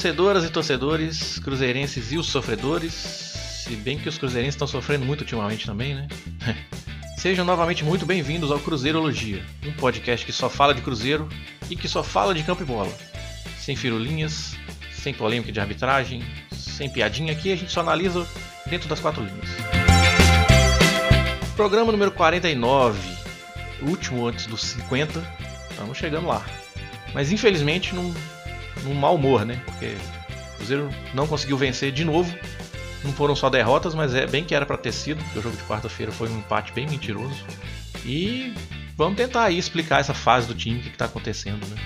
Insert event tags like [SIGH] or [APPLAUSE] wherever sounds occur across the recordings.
Torcedoras e torcedores, cruzeirenses e os sofredores, se bem que os cruzeirenses estão sofrendo muito ultimamente também, né? [LAUGHS] Sejam novamente muito bem-vindos ao Cruzeirologia, um podcast que só fala de Cruzeiro e que só fala de campo e bola. Sem firulinhas, sem polêmica de arbitragem, sem piadinha aqui, a gente só analisa dentro das quatro linhas. Programa número 49, último antes dos 50, estamos chegando lá. Mas infelizmente num, num mau humor, né? Porque o Cruzeiro não conseguiu vencer de novo. Não foram só derrotas, mas é bem que era para ter sido, porque o jogo de quarta-feira foi um empate bem mentiroso. E vamos tentar aí explicar essa fase do time, o que está acontecendo, né?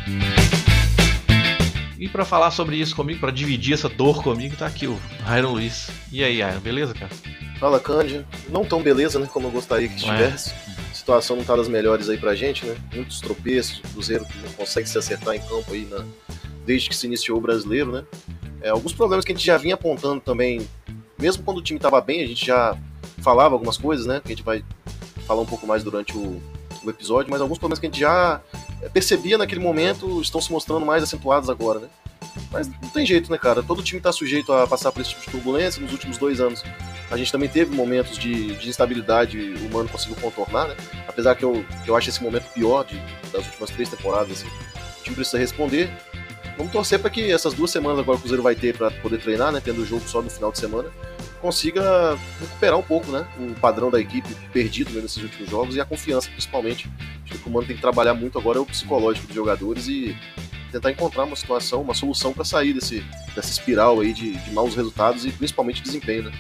E para falar sobre isso comigo, para dividir essa dor comigo, tá aqui o Iron Luiz. E aí, Iron, beleza, cara? Fala, Cândia. Não tão beleza, né, como eu gostaria que estivesse. É. Situação não tá das melhores aí pra gente, né? Muitos tropeços, o Cruzeiro que não consegue se acertar em campo aí na... desde que se iniciou o brasileiro, né? É, alguns problemas que a gente já vinha apontando também, mesmo quando o time tava bem, a gente já falava algumas coisas, né? Que a gente vai falar um pouco mais durante o, o episódio, mas alguns problemas que a gente já percebia naquele momento estão se mostrando mais acentuados agora, né? Mas não tem jeito, né, cara? Todo time está sujeito a passar por esse tipo de turbulência. Nos últimos dois anos, a gente também teve momentos de, de instabilidade o Mano conseguiu contornar, né? Apesar que eu, que eu acho esse momento pior de, das últimas três temporadas, assim. O time precisa responder. Vamos torcer para que essas duas semanas agora o Cruzeiro vai ter para poder treinar, né? Tendo o jogo só no final de semana, consiga recuperar um pouco, né? O padrão da equipe perdido né, nesses últimos jogos e a confiança, principalmente. Acho que o Mano tem que trabalhar muito agora é o psicológico dos jogadores e tentar encontrar uma situação, uma solução para sair desse, dessa espiral aí de, de maus resultados e principalmente desempenho, né?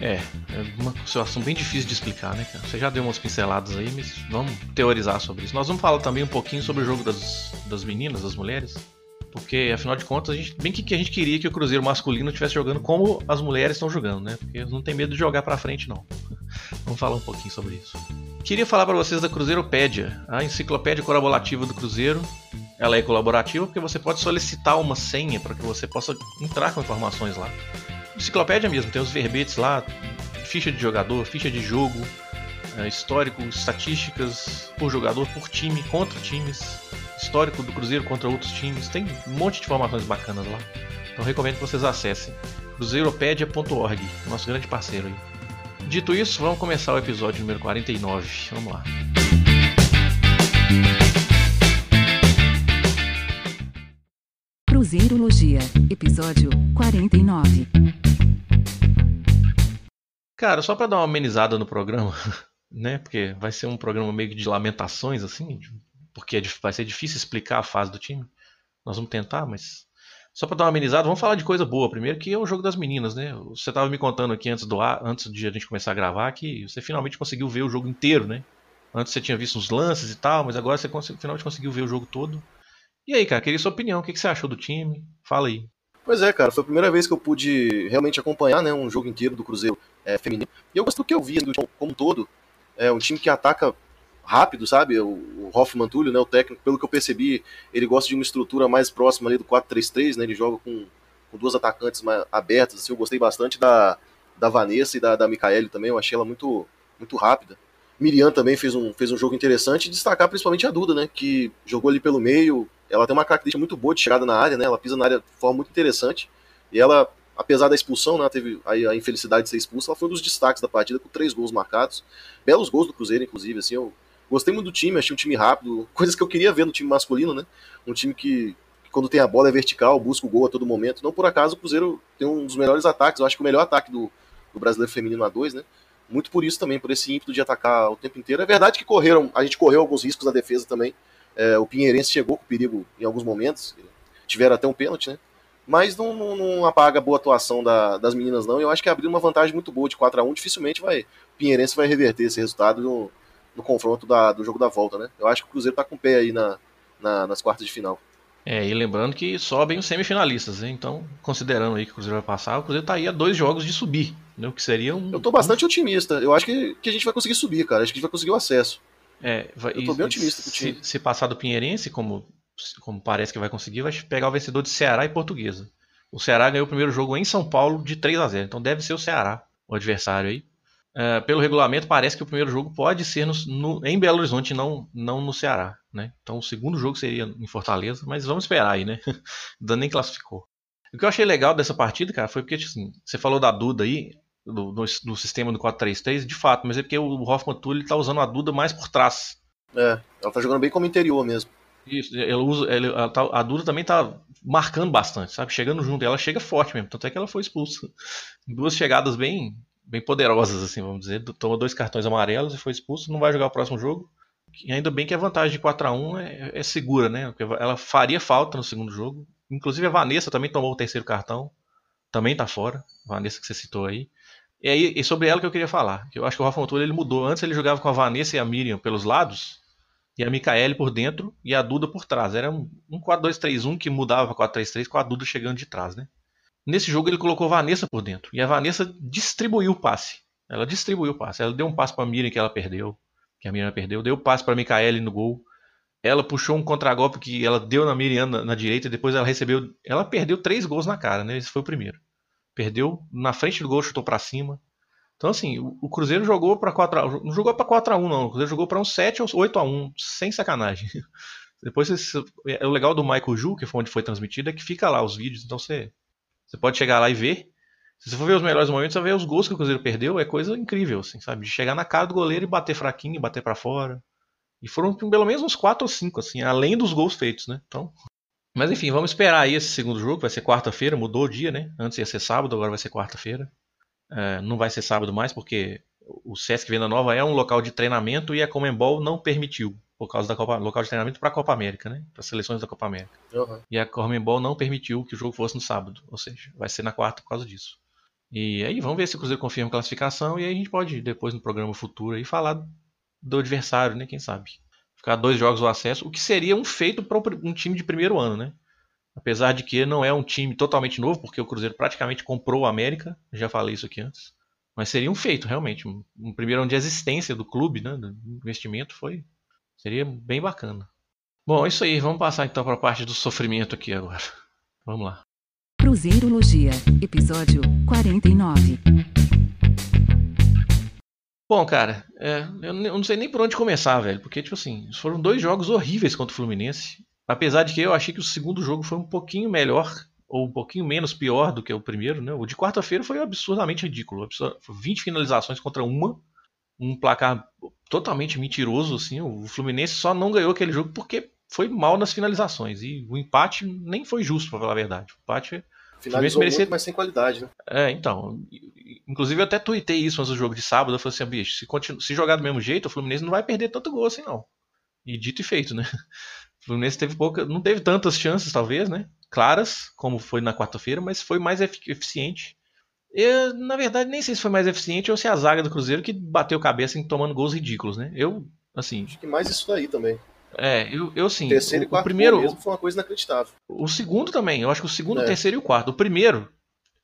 É, é uma situação bem difícil de explicar, né, cara? Você já deu umas pinceladas aí, mas vamos teorizar sobre isso. Nós vamos falar também um pouquinho sobre o jogo das, das meninas, das mulheres. Porque, afinal de contas, a gente, bem que, que a gente queria que o Cruzeiro masculino estivesse jogando como as mulheres estão jogando, né? Porque não tem medo de jogar pra frente, não. [LAUGHS] Vamos falar um pouquinho sobre isso. Queria falar para vocês da Cruzeiropédia, a enciclopédia colaborativa do Cruzeiro. Ela é colaborativa porque você pode solicitar uma senha para que você possa entrar com informações lá. Enciclopédia mesmo, tem os verbetes lá, ficha de jogador, ficha de jogo, é, histórico, estatísticas por jogador, por time, contra times, histórico do Cruzeiro contra outros times. Tem um monte de informações bacanas lá. Então recomendo que vocês acessem cruzeiropedia.org, nosso grande parceiro aí. Dito isso, vamos começar o episódio número 49. Vamos lá. Cruzeirologia, episódio 49. Cara, só para dar uma amenizada no programa, [LAUGHS] né? Porque vai ser um programa meio de lamentações assim, porque é vai ser difícil explicar a fase do time. Nós vamos tentar, mas só para dar uma amenizada, vamos falar de coisa boa primeiro, que é o jogo das meninas, né? Você estava me contando aqui antes do antes de a gente começar a gravar que você finalmente conseguiu ver o jogo inteiro, né? Antes você tinha visto uns lances e tal, mas agora você finalmente conseguiu ver o jogo todo. E aí, cara, queria sua opinião, o que, você achou do time? Fala aí. Pois é, cara, foi a primeira vez que eu pude realmente acompanhar né, um jogo inteiro do Cruzeiro é, feminino. E eu gosto do que eu vi do time como um todo. É um time que ataca rápido, sabe? O, o Hoffman Túlio, né, o técnico, pelo que eu percebi, ele gosta de uma estrutura mais próxima ali do 4-3-3, né? Ele joga com, com duas atacantes mais abertas, assim, eu gostei bastante da, da Vanessa e da, da Micaele também, eu achei ela muito, muito rápida. Miriam também fez um, fez um jogo interessante, e destacar principalmente a Duda, né, que jogou ali pelo meio, ela tem uma característica muito boa de chegada na área, né, ela pisa na área de forma muito interessante, e ela, apesar da expulsão, né, teve a, infelicidade de ser expulsa, ela foi um dos destaques da partida, com três gols marcados, belos gols do Cruzeiro, inclusive, assim, eu Gostei muito do time, achei um time rápido, [LAUGHS] coisas que eu queria ver no time masculino, né? Um time que, que, quando tem a bola é vertical, busca o gol a todo momento. Não por acaso o Cruzeiro tem um dos melhores ataques, eu acho que o melhor ataque do, do brasileiro feminino A2, né? Muito por isso também, por esse ímpeto de atacar o tempo inteiro. É verdade que correram, a gente correu alguns riscos na defesa também. É, o Pinheirense chegou com perigo em alguns momentos, tiveram até um pênalti, né? Mas não, não, não apaga a boa atuação da, das meninas, não. Eu acho que abriu uma vantagem muito boa de 4 a 1 Dificilmente vai, o Pinheirense vai reverter esse resultado no, no confronto da, do jogo da volta, né? Eu acho que o Cruzeiro tá com o pé aí na, na, nas quartas de final. É, e lembrando que sobem os semifinalistas, né? então, considerando aí que o Cruzeiro vai passar, o Cruzeiro tá aí a dois jogos de subir, né? o que seria um... Eu tô bastante otimista, eu acho que, que a gente vai conseguir subir, cara, acho que a gente vai conseguir o acesso. É, vai, eu tô bem otimista com o time. Se, se passar do Pinheirense, como, como parece que vai conseguir, vai pegar o vencedor de Ceará e Portuguesa. O Ceará ganhou o primeiro jogo em São Paulo de 3 a 0 então deve ser o Ceará, o adversário aí. Uh, pelo regulamento, parece que o primeiro jogo pode ser no, no, em Belo Horizonte, não, não no Ceará. Né? Então o segundo jogo seria em Fortaleza, mas vamos esperar aí, né? [LAUGHS] Ainda nem classificou. O que eu achei legal dessa partida, cara, foi porque, tipo assim, você falou da Duda aí, do, do, do sistema do 4-3-3, de fato, mas é porque o Hoffman Tully tá usando a Duda mais por trás. É, ela tá jogando bem como interior mesmo. Isso, ele usa, ele, a, tá, a Duda também tá marcando bastante, sabe? Chegando junto, ela chega forte mesmo, tanto é que ela foi expulsa. Duas chegadas bem, bem poderosas, assim, vamos dizer. Tomou dois cartões amarelos e foi expulso, não vai jogar o próximo jogo. E ainda bem que a vantagem de 4 a 1 é, é segura, né? Porque ela faria falta no segundo jogo. Inclusive a Vanessa também tomou o terceiro cartão. Também tá fora. A Vanessa que você citou aí. E aí, e sobre ela que eu queria falar. Eu acho que o Rafa Montoura ele mudou. Antes ele jogava com a Vanessa e a Miriam pelos lados. E a Micaele por dentro e a Duda por trás. Era um, um 4-2-3-1 que mudava 4-3-3 com a Duda chegando de trás, né? Nesse jogo ele colocou a Vanessa por dentro. E a Vanessa distribuiu o passe. Ela distribuiu o passe. Ela deu um passe para a Miriam que ela perdeu. Que a Miriam perdeu. Deu passe para a Micaele no gol. Ela puxou um contragolpe que ela deu na Miriam na, na, direita. E depois ela recebeu. Ela perdeu três gols na cara, né? Esse foi o primeiro. Perdeu na frente do gol, chutou para cima. Então, assim, o, Cruzeiro jogou para 4 Não jogou para 4x1, não. O Cruzeiro jogou para um 7 ou 8x1. Sem sacanagem. [LAUGHS] Depois, é o legal do Michael Ju, que foi onde foi transmitido, é que fica lá os vídeos. Então você você pode chegar lá e ver. Se você for ver os melhores momentos, você vai ver os gols que o Cruzeiro perdeu, é coisa incrível, assim, sabe? De chegar na cara do goleiro e bater fraquinho, bater para fora. E foram pelo menos uns 4 ou 5, assim, além dos gols feitos, né? Então. Mas enfim, vamos esperar aí esse segundo jogo, vai ser quarta-feira, mudou o dia, né? Antes ia ser sábado, agora vai ser quarta-feira. É, não vai ser sábado mais, porque o Sesc Venda Nova é um local de treinamento e a Comembol não permitiu por causa da Copa, local de treinamento para a Copa América, né? Para seleções da Copa América. Uhum. E a Comembol não permitiu que o jogo fosse no sábado, ou seja, vai ser na quarta por causa disso. E aí vamos ver se o Cruzeiro confirma a classificação e aí a gente pode depois no programa futuro aí falar do adversário, né? Quem sabe? Ficar dois jogos o acesso, o que seria um feito para um time de primeiro ano, né? Apesar de que não é um time totalmente novo, porque o Cruzeiro praticamente comprou o América, já falei isso aqui antes. Mas seria um feito, realmente. Um primeiro ano de existência do clube, né? Do investimento foi Seria bem bacana. Bom, é isso aí. Vamos passar então para a parte do sofrimento aqui agora. Vamos lá. Cruzeirologia, episódio 49. Bom, cara, é, eu não sei nem por onde começar, velho. Porque, tipo assim, foram dois jogos horríveis contra o Fluminense. Apesar de que eu achei que o segundo jogo foi um pouquinho melhor, ou um pouquinho menos pior do que o primeiro, né? O de quarta-feira foi absurdamente ridículo. 20 finalizações contra uma. Um placar totalmente mentiroso, assim. O Fluminense só não ganhou aquele jogo porque foi mal nas finalizações. E o empate nem foi justo, para falar a verdade. O empate. Finalizou merecia... muito, mas sem qualidade, né? É, então. Inclusive eu até tuitei isso antes do jogo de sábado. Eu falei assim, bicho, se, continu... se jogar do mesmo jeito, o Fluminense não vai perder tanto gol assim, não. E dito e feito, né? [LAUGHS] O Fluminense teve pouca. não teve tantas chances, talvez, né? Claras, como foi na quarta-feira, mas foi mais eficiente eu, na verdade, nem sei se foi mais eficiente ou se a zaga do Cruzeiro que bateu cabeça em tomando gols ridículos, né? Eu, assim. Acho que mais isso daí também. É, eu, eu sim. O terceiro o, e quarto o primeiro mesmo foi uma coisa inacreditável. O segundo também. Eu acho que o segundo, é. o terceiro e o quarto. O primeiro,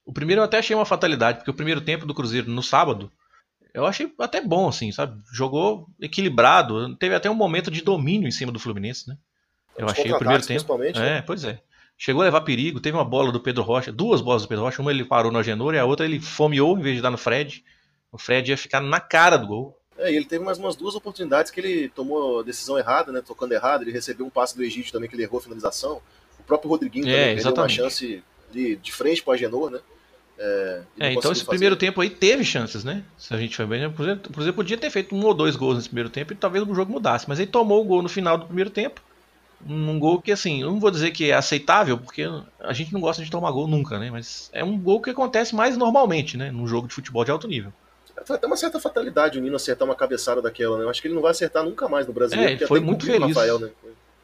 o primeiro eu até achei uma fatalidade, porque o primeiro tempo do Cruzeiro no sábado, eu achei até bom, assim, sabe? Jogou equilibrado. Teve até um momento de domínio em cima do Fluminense, né? Eu Os achei o primeiro tempo. É, né? pois é. Chegou a levar perigo, teve uma bola do Pedro Rocha, duas bolas do Pedro Rocha, uma ele parou no Agenor e a outra ele fomeou em vez de dar no Fred. O Fred ia ficar na cara do gol. É, e ele teve mais umas duas oportunidades que ele tomou a decisão errada, né? Tocando errado, ele recebeu um passe do Egídio também que ele errou a finalização. O próprio Rodriguinho é, também uma chance de, de frente para o Agenor, né? É, é então esse fazer. primeiro tempo aí teve chances, né? Se a gente for bem, por exemplo, podia ter feito um ou dois gols nesse primeiro tempo e talvez o jogo mudasse, mas ele tomou o gol no final do primeiro tempo um gol que, assim, eu não vou dizer que é aceitável, porque a gente não gosta de tomar gol nunca, né? Mas é um gol que acontece mais normalmente, né? Num jogo de futebol de alto nível. Foi até uma certa fatalidade o Nino acertar uma cabeçada daquela, né? Eu acho que ele não vai acertar nunca mais no Brasil. É, foi muito feliz. Rafael, né?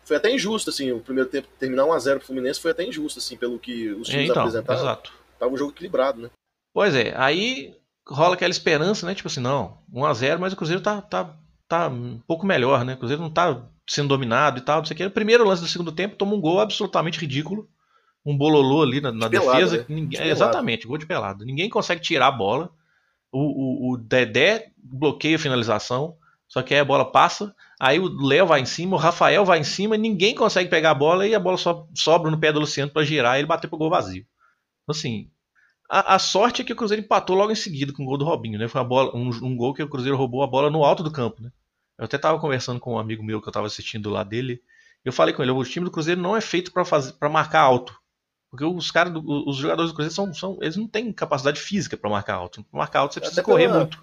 Foi até injusto, assim, o primeiro tempo terminar 1x0 pro Fluminense foi até injusto, assim, pelo que os times é, então, apresentaram. Exato. Tava um jogo equilibrado, né? Pois é, aí rola aquela esperança, né? Tipo assim, não, 1x0, mas o Cruzeiro tá, tá, tá um pouco melhor, né? O Cruzeiro não tá sendo dominado e tal, não sei o que. O primeiro lance do segundo tempo toma um gol absolutamente ridículo. Um bololô ali na, na de defesa. Pelado, né? ninguém, de exatamente, gol de pelado. Ninguém consegue tirar a bola. O, o, o, Dedé bloqueia a finalização. Só que aí a bola passa. Aí o Léo vai em cima, o Rafael vai em cima. Ninguém consegue pegar a bola e a bola só sobra no pé do Luciano para girar e ele bater pro gol vazio. Assim, a, a, sorte é que o Cruzeiro empatou logo em seguida com o gol do Robinho, né? Foi uma bola, um, um gol que o Cruzeiro roubou a bola no alto do campo, né? Eu até estava conversando com um amigo meu que eu estava assistindo lá dele. Eu falei com ele: o time do Cruzeiro não é feito para fazer, para marcar alto. Porque os caras, os jogadores do Cruzeiro são, são eles não têm capacidade física pra marcar alto. Marcar alto você precisa Até correr pela- muito.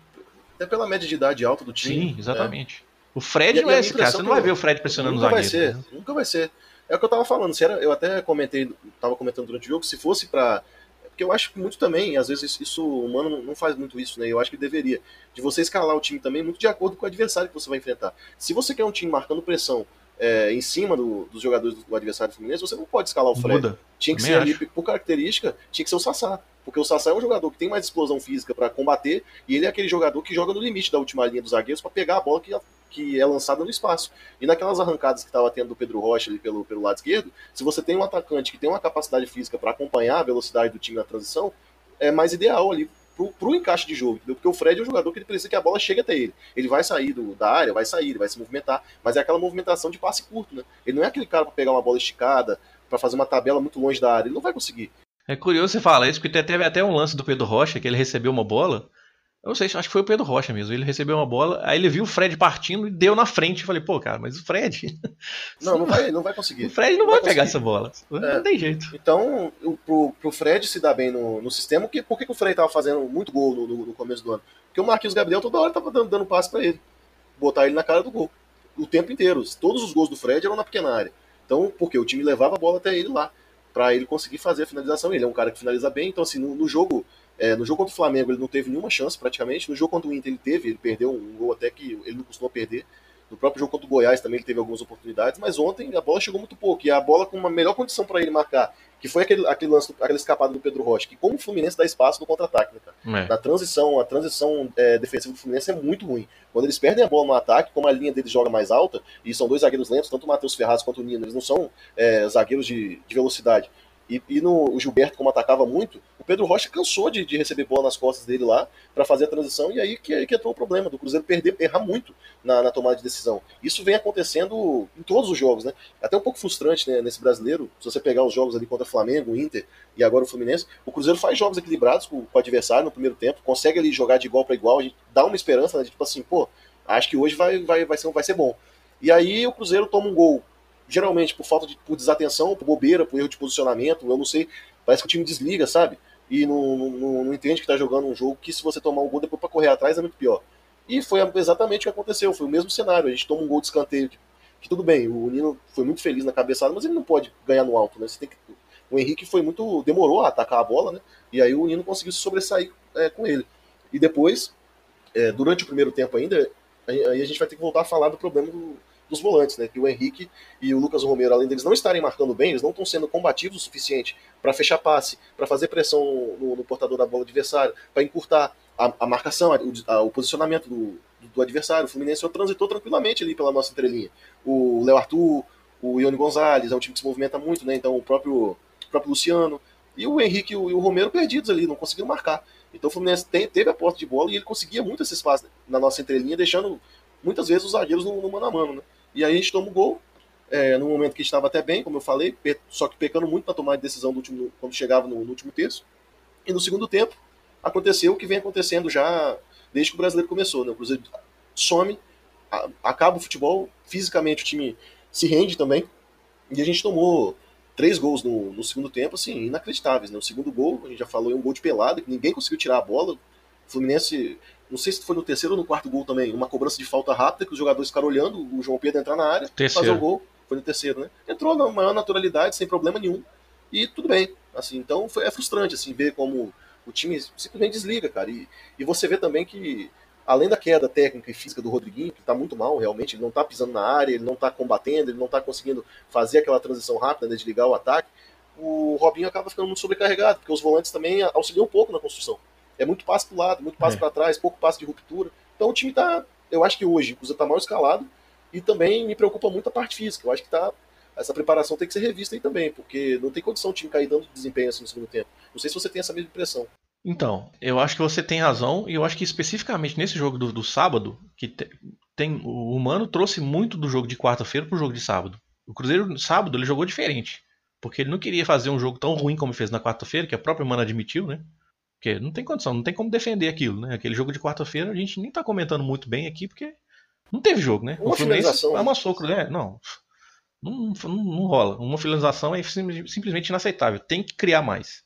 Até pela média de idade alta do time. Sim, exatamente. O Fred E- não é esse cara. Você não vai ver o Fred É, pressionando o nunca vai zagueiro. ser, né? nunca vai ser. É o que eu tava falando, se era, eu até comentei, tava comentando durante o jogo, se fosse pra. Porque eu acho que muito também, às vezes isso, o humano não- não faz muito isso, né? Eu acho que deveria. De você escalar o time também muito de acordo com o adversário que você vai enfrentar. Se você quer um time marcando pressão é, em cima do- dos jogadores do, do adversário fluminense, você não pode escalar o Fred. Muda. Tinha que Também ser ali, acho. por característica, tinha que ser o Sassá. Porque o Sassá é um jogador que tem mais explosão física pra combater, e ele é aquele jogador que joga no limite da última linha dos zagueiros pra pegar a bola que, que é lançada no espaço. E naquelas arrancadas que estava tendo do Pedro Rocha ali pelo, pelo lado esquerdo, se você tem um atacante que tem uma capacidade física pra acompanhar a velocidade do time na transição, é mais ideal ali pro, pro encaixe de jogo, entendeu? Porque o Fred é um jogador que ele precisa que a bola chegue até ele. Ele vai sair do- da área, vai sair, ele vai se movimentar, mas é aquela movimentação de passe curto, né? Ele não é aquele cara pra pegar uma bola esticada, pra fazer uma tabela muito longe da área, ele não vai conseguir. É curioso você falar isso, porque teve até um lance do Pedro Rocha, que ele recebeu uma bola. Eu não sei, acho que foi o Pedro Rocha mesmo. Ele recebeu uma bola, aí ele viu o Fred partindo e deu na frente. Eu falei, pô, cara, mas o Fred. [LAUGHS] Não, não vai, não vai O conseguir. Fred não Não vai vai pegar essa bola. Não É. tem jeito. Então, o- pro, pro Fred se dar bem no, no sistema, que, por que, que o Fred tava fazendo muito gol no, no- no começo do ano? Porque o Marquinhos Gabriel toda hora tava dando, dando passe pra ele. Botar ele na cara do gol. O tempo inteiro. Todos os gols do Fred eram na pequena área. Então, porque o time levava a bola até ele lá. Pra ele conseguir fazer a finalização. Ele é um cara que finaliza bem. Então, assim, no, no jogo. É, no jogo contra o Flamengo ele não teve nenhuma chance praticamente. No jogo contra o Inter ele teve, ele perdeu um gol até que ele não costuma perder. No próprio jogo contra o Goiás também ele teve algumas oportunidades, mas ontem a bola chegou muito pouco. E a bola com uma melhor condição para ele marcar, que foi aquele, aquele lance, aquela escapada do Pedro Rocha, que como o Fluminense dá espaço no contra-ataque, né, cara? É. Na transição, a transição é, defensiva do Fluminense é muito ruim. Quando eles perdem a bola no ataque, como a linha deles joga mais alta, e são dois zagueiros lentos, tanto o Matheus Ferraz quanto o Nino, eles não são é, zagueiros de, de velocidade. E, e no o Gilberto, como atacava muito, o Pedro Rocha cansou de, de receber bola nas costas dele lá para fazer a transição, e aí que, que entrou o problema do Cruzeiro perder, errar muito na, na tomada de decisão. Isso vem acontecendo em todos os jogos, né? Até um pouco frustrante né, nesse brasileiro, se você pegar os jogos ali contra o Flamengo, Inter e agora o Fluminense, o Cruzeiro faz jogos equilibrados com, com o adversário no primeiro tempo, consegue ali jogar de igual para igual, a gente dá uma esperança, né, de tipo assim, pô, acho que hoje vai, vai, vai, ser, vai ser bom. E aí o Cruzeiro toma um gol, geralmente por falta de por desatenção, por bobeira, por erro de posicionamento, eu não sei, parece que o time desliga, sabe? E não, não, não entende que tá jogando um jogo que se você tomar um gol depois para correr atrás é muito pior. E foi exatamente o que aconteceu, foi o mesmo cenário, a gente toma um gol de escanteio, que, que tudo bem, o Nino foi muito feliz na cabeçada, mas ele não pode ganhar no alto, né? Você tem que, o Henrique foi muito. demorou a atacar a bola, né? E aí o Nino conseguiu se sobressair é, com ele. E depois, é, durante o primeiro tempo ainda, aí a gente vai ter que voltar a falar do problema do- dos volantes, né? Que o Henrique e o Lucas Romero, além deles não estarem marcando bem, eles não estão sendo combativos o suficiente para fechar passe, para fazer pressão no, no portador da bola adversário, para encurtar a, a marcação, a- a- o posicionamento do, do- adversário. O Fluminense transitou tranquilamente ali pela nossa entrelinha. O Léo Arthur, o Ione Gonzalez, é um time que se movimenta muito, né? Então o próprio, o próprio Luciano. E o Henrique e o, e o Romero perdidos ali, não conseguiram marcar. Então o Fluminense tem- teve a posse de bola e ele conseguia muito esse espaço na nossa entrelinha, deixando muitas vezes os zagueiros no, no mano a mano, né? E aí a gente toma o gol, é, no momento que estava até bem, como eu falei, só que pecando muito na tomada de decisão do último, quando chegava no, no último terço. E no segundo tempo, aconteceu o que vem acontecendo já desde que o brasileiro começou, né? O Cruzeiro some, a- acaba o futebol, fisicamente o time se rende também, e a gente tomou três gols no, no segundo tempo, assim, inacreditáveis, né? O segundo gol, a gente já falou, é um gol de pelada, que ninguém conseguiu tirar a bola. O Fluminense, não sei se foi no terceiro ou no quarto gol também, uma cobrança de falta rápida, que os jogadores ficaram olhando o João Pedro entrar na área, Terceiro. fazer o gol. Foi no terceiro, né? Entrou na maior naturalidade, sem problema nenhum. E tudo bem. Assim, então foi, é frustrante, assim, ver como o time simplesmente desliga, cara. E, e você vê também que, além da queda técnica e física do Rodriguinho, que tá muito mal, realmente, ele não tá pisando na área, ele não tá combatendo, ele não tá conseguindo fazer aquela transição rápida, né, de ligar o ataque, o Robinho acaba ficando muito sobrecarregado, porque os volantes também auxiliam um pouco na construção. É muito passe pro lado, muito passe É. para trás, pouco passe de ruptura. Então o time tá, eu acho que hoje o Cruzeiro tá mal escalado e também me preocupa muito a parte física. Eu acho que tá essa preparação tem que ser revista aí também, porque não tem condição o time cair dando desempenho assim no segundo tempo. Não sei se você tem essa mesma impressão. Então, eu acho que você tem razão, e eu acho que especificamente nesse jogo do, do sábado, que te- tem o Mano trouxe muito do jogo de quarta-feira pro jogo de sábado. O Cruzeiro, no sábado, ele jogou diferente. Porque ele não queria fazer um jogo tão ruim como fez na quarta-feira, que a própria Mano admitiu, né? Porque não tem condição, não tem como defender aquilo, né? Aquele jogo de quarta-feira a gente nem tá comentando muito bem aqui, porque não teve jogo, né? Uma o Fluminense finalização, né? amassou o Cruzeiro. É, não. Não, não, não rola. Uma finalização é simplesmente inaceitável. Tem que criar mais.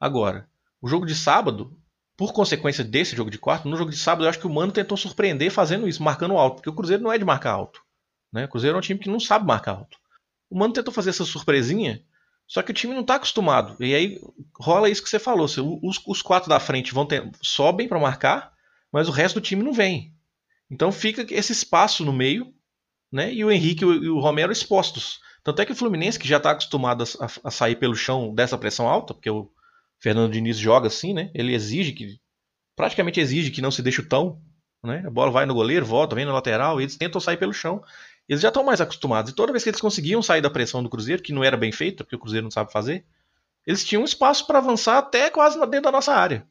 Agora, o jogo de sábado, por consequência desse jogo de quarto, no jogo de sábado eu acho que o Mano tentou surpreender fazendo isso, marcando alto. Porque o Cruzeiro não é de marcar alto. Né? O Cruzeiro é um time que não sabe marcar alto. O Mano tentou fazer essa surpresinha, só que o time não está acostumado. E aí rola isso que você falou. Os, os quatro da frente vão ter, sobem para marcar, mas o resto do time não vem. Então fica esse espaço no meio, né? E o Henrique e o Romero expostos. Tanto é que o Fluminense, que já está acostumado a, a, sair pelo chão dessa pressão alta, porque o Fernando Diniz joga assim, né? Ele exige que. Praticamente exige que não se deixe o tão. Né? A bola vai no goleiro, volta, vem no lateral, e eles tentam sair pelo chão. Eles já estão mais acostumados. E toda vez que eles conseguiam sair da pressão do Cruzeiro, que não era bem feita, porque o Cruzeiro não sabe fazer, eles tinham espaço para avançar até quase dentro da nossa área.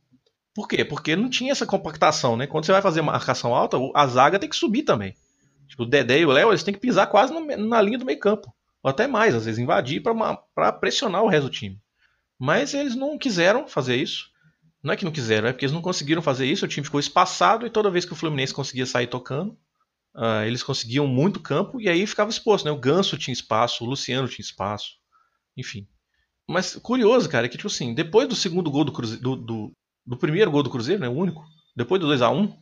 Por quê? Porque não tinha essa compactação, né? Quando você vai fazer marcação alta, a zaga tem que subir também. Tipo, o Dedé e o Léo, eles têm que pisar quase na linha do meio campo. Ou até mais, às vezes invadir para pressionar o resto do time. Mas eles não quiseram fazer isso. Não é que não quiseram, é porque eles não conseguiram fazer isso. O time ficou espaçado e toda vez que o Fluminense conseguia sair tocando, uh, eles conseguiam muito campo e aí ficava exposto. Né? O Ganso tinha espaço, o Luciano tinha espaço. Enfim. Mas curioso, cara, é que tipo assim, depois do segundo gol do Cruzeiro, do, do, do primeiro gol do Cruzeiro, né, o único, depois do 2 a 1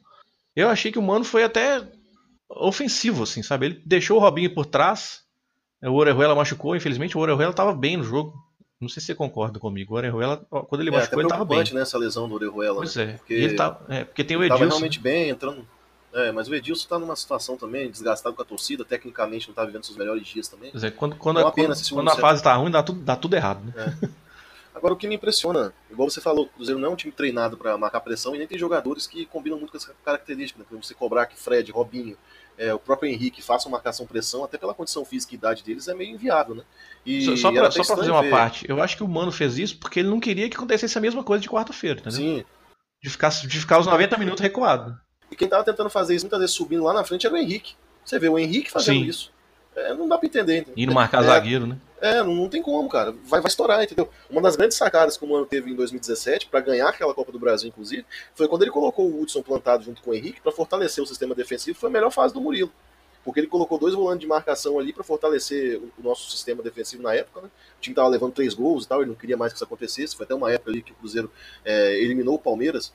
eu achei que o Mano foi até ofensivo, assim, sabe? Ele deixou o Robinho por trás, o Orejuela machucou, infelizmente o Orejuela estava bem no jogo. Não sei se você concorda comigo. O Orejuela, quando ele é, machucou, ele estava bem. né, essa lesão do Orejuela. Pois é. Porque, ele tá, é, porque tem o Edilson. Ele realmente bem, entrando... É, mas o Edilson está numa situação também desgastado com a torcida, tecnicamente não está vivendo seus melhores dias também. Pois é, quando, quando, é quando, quando a fase está ruim, dá tudo, dá tudo errado. Né? É. Agora, o que me impressiona, igual você falou, o Cruzeiro não é um time treinado para marcar pressão e nem tem jogadores que combinam muito com essa característica. Né? Por você cobrar que Fred, Robinho, é, o próprio Henrique façam marcação-pressão, até pela condição física e idade deles, é meio inviável, né? E, só só para fazer uma ver... parte, eu acho que o Mano fez isso porque ele não queria que acontecesse a mesma coisa de quarta-feira? Sim. De ficar, de ficar os 90 minutos recuado. E quem tava tentando fazer isso muitas vezes subindo lá na frente era o Henrique. Você vê o Henrique fazendo Sim. isso. É, não dá pra entender. Entendeu? E não marcar é, zagueiro, né? É, não, não, tem como, cara. Vai, vai estourar, entendeu? Uma das grandes sacadas que o Mano teve em 2017, para ganhar aquela Copa do Brasil, inclusive, foi quando ele colocou o Hudson plantado junto com o Henrique para fortalecer o sistema defensivo. Foi a melhor fase do Murilo porque ele colocou dois volantes de marcação ali para fortalecer o nosso sistema defensivo na época. Né? O time estava levando três gols e tal, ele não queria mais que isso acontecesse. Foi até uma época ali que o Cruzeiro é, eliminou o Palmeiras.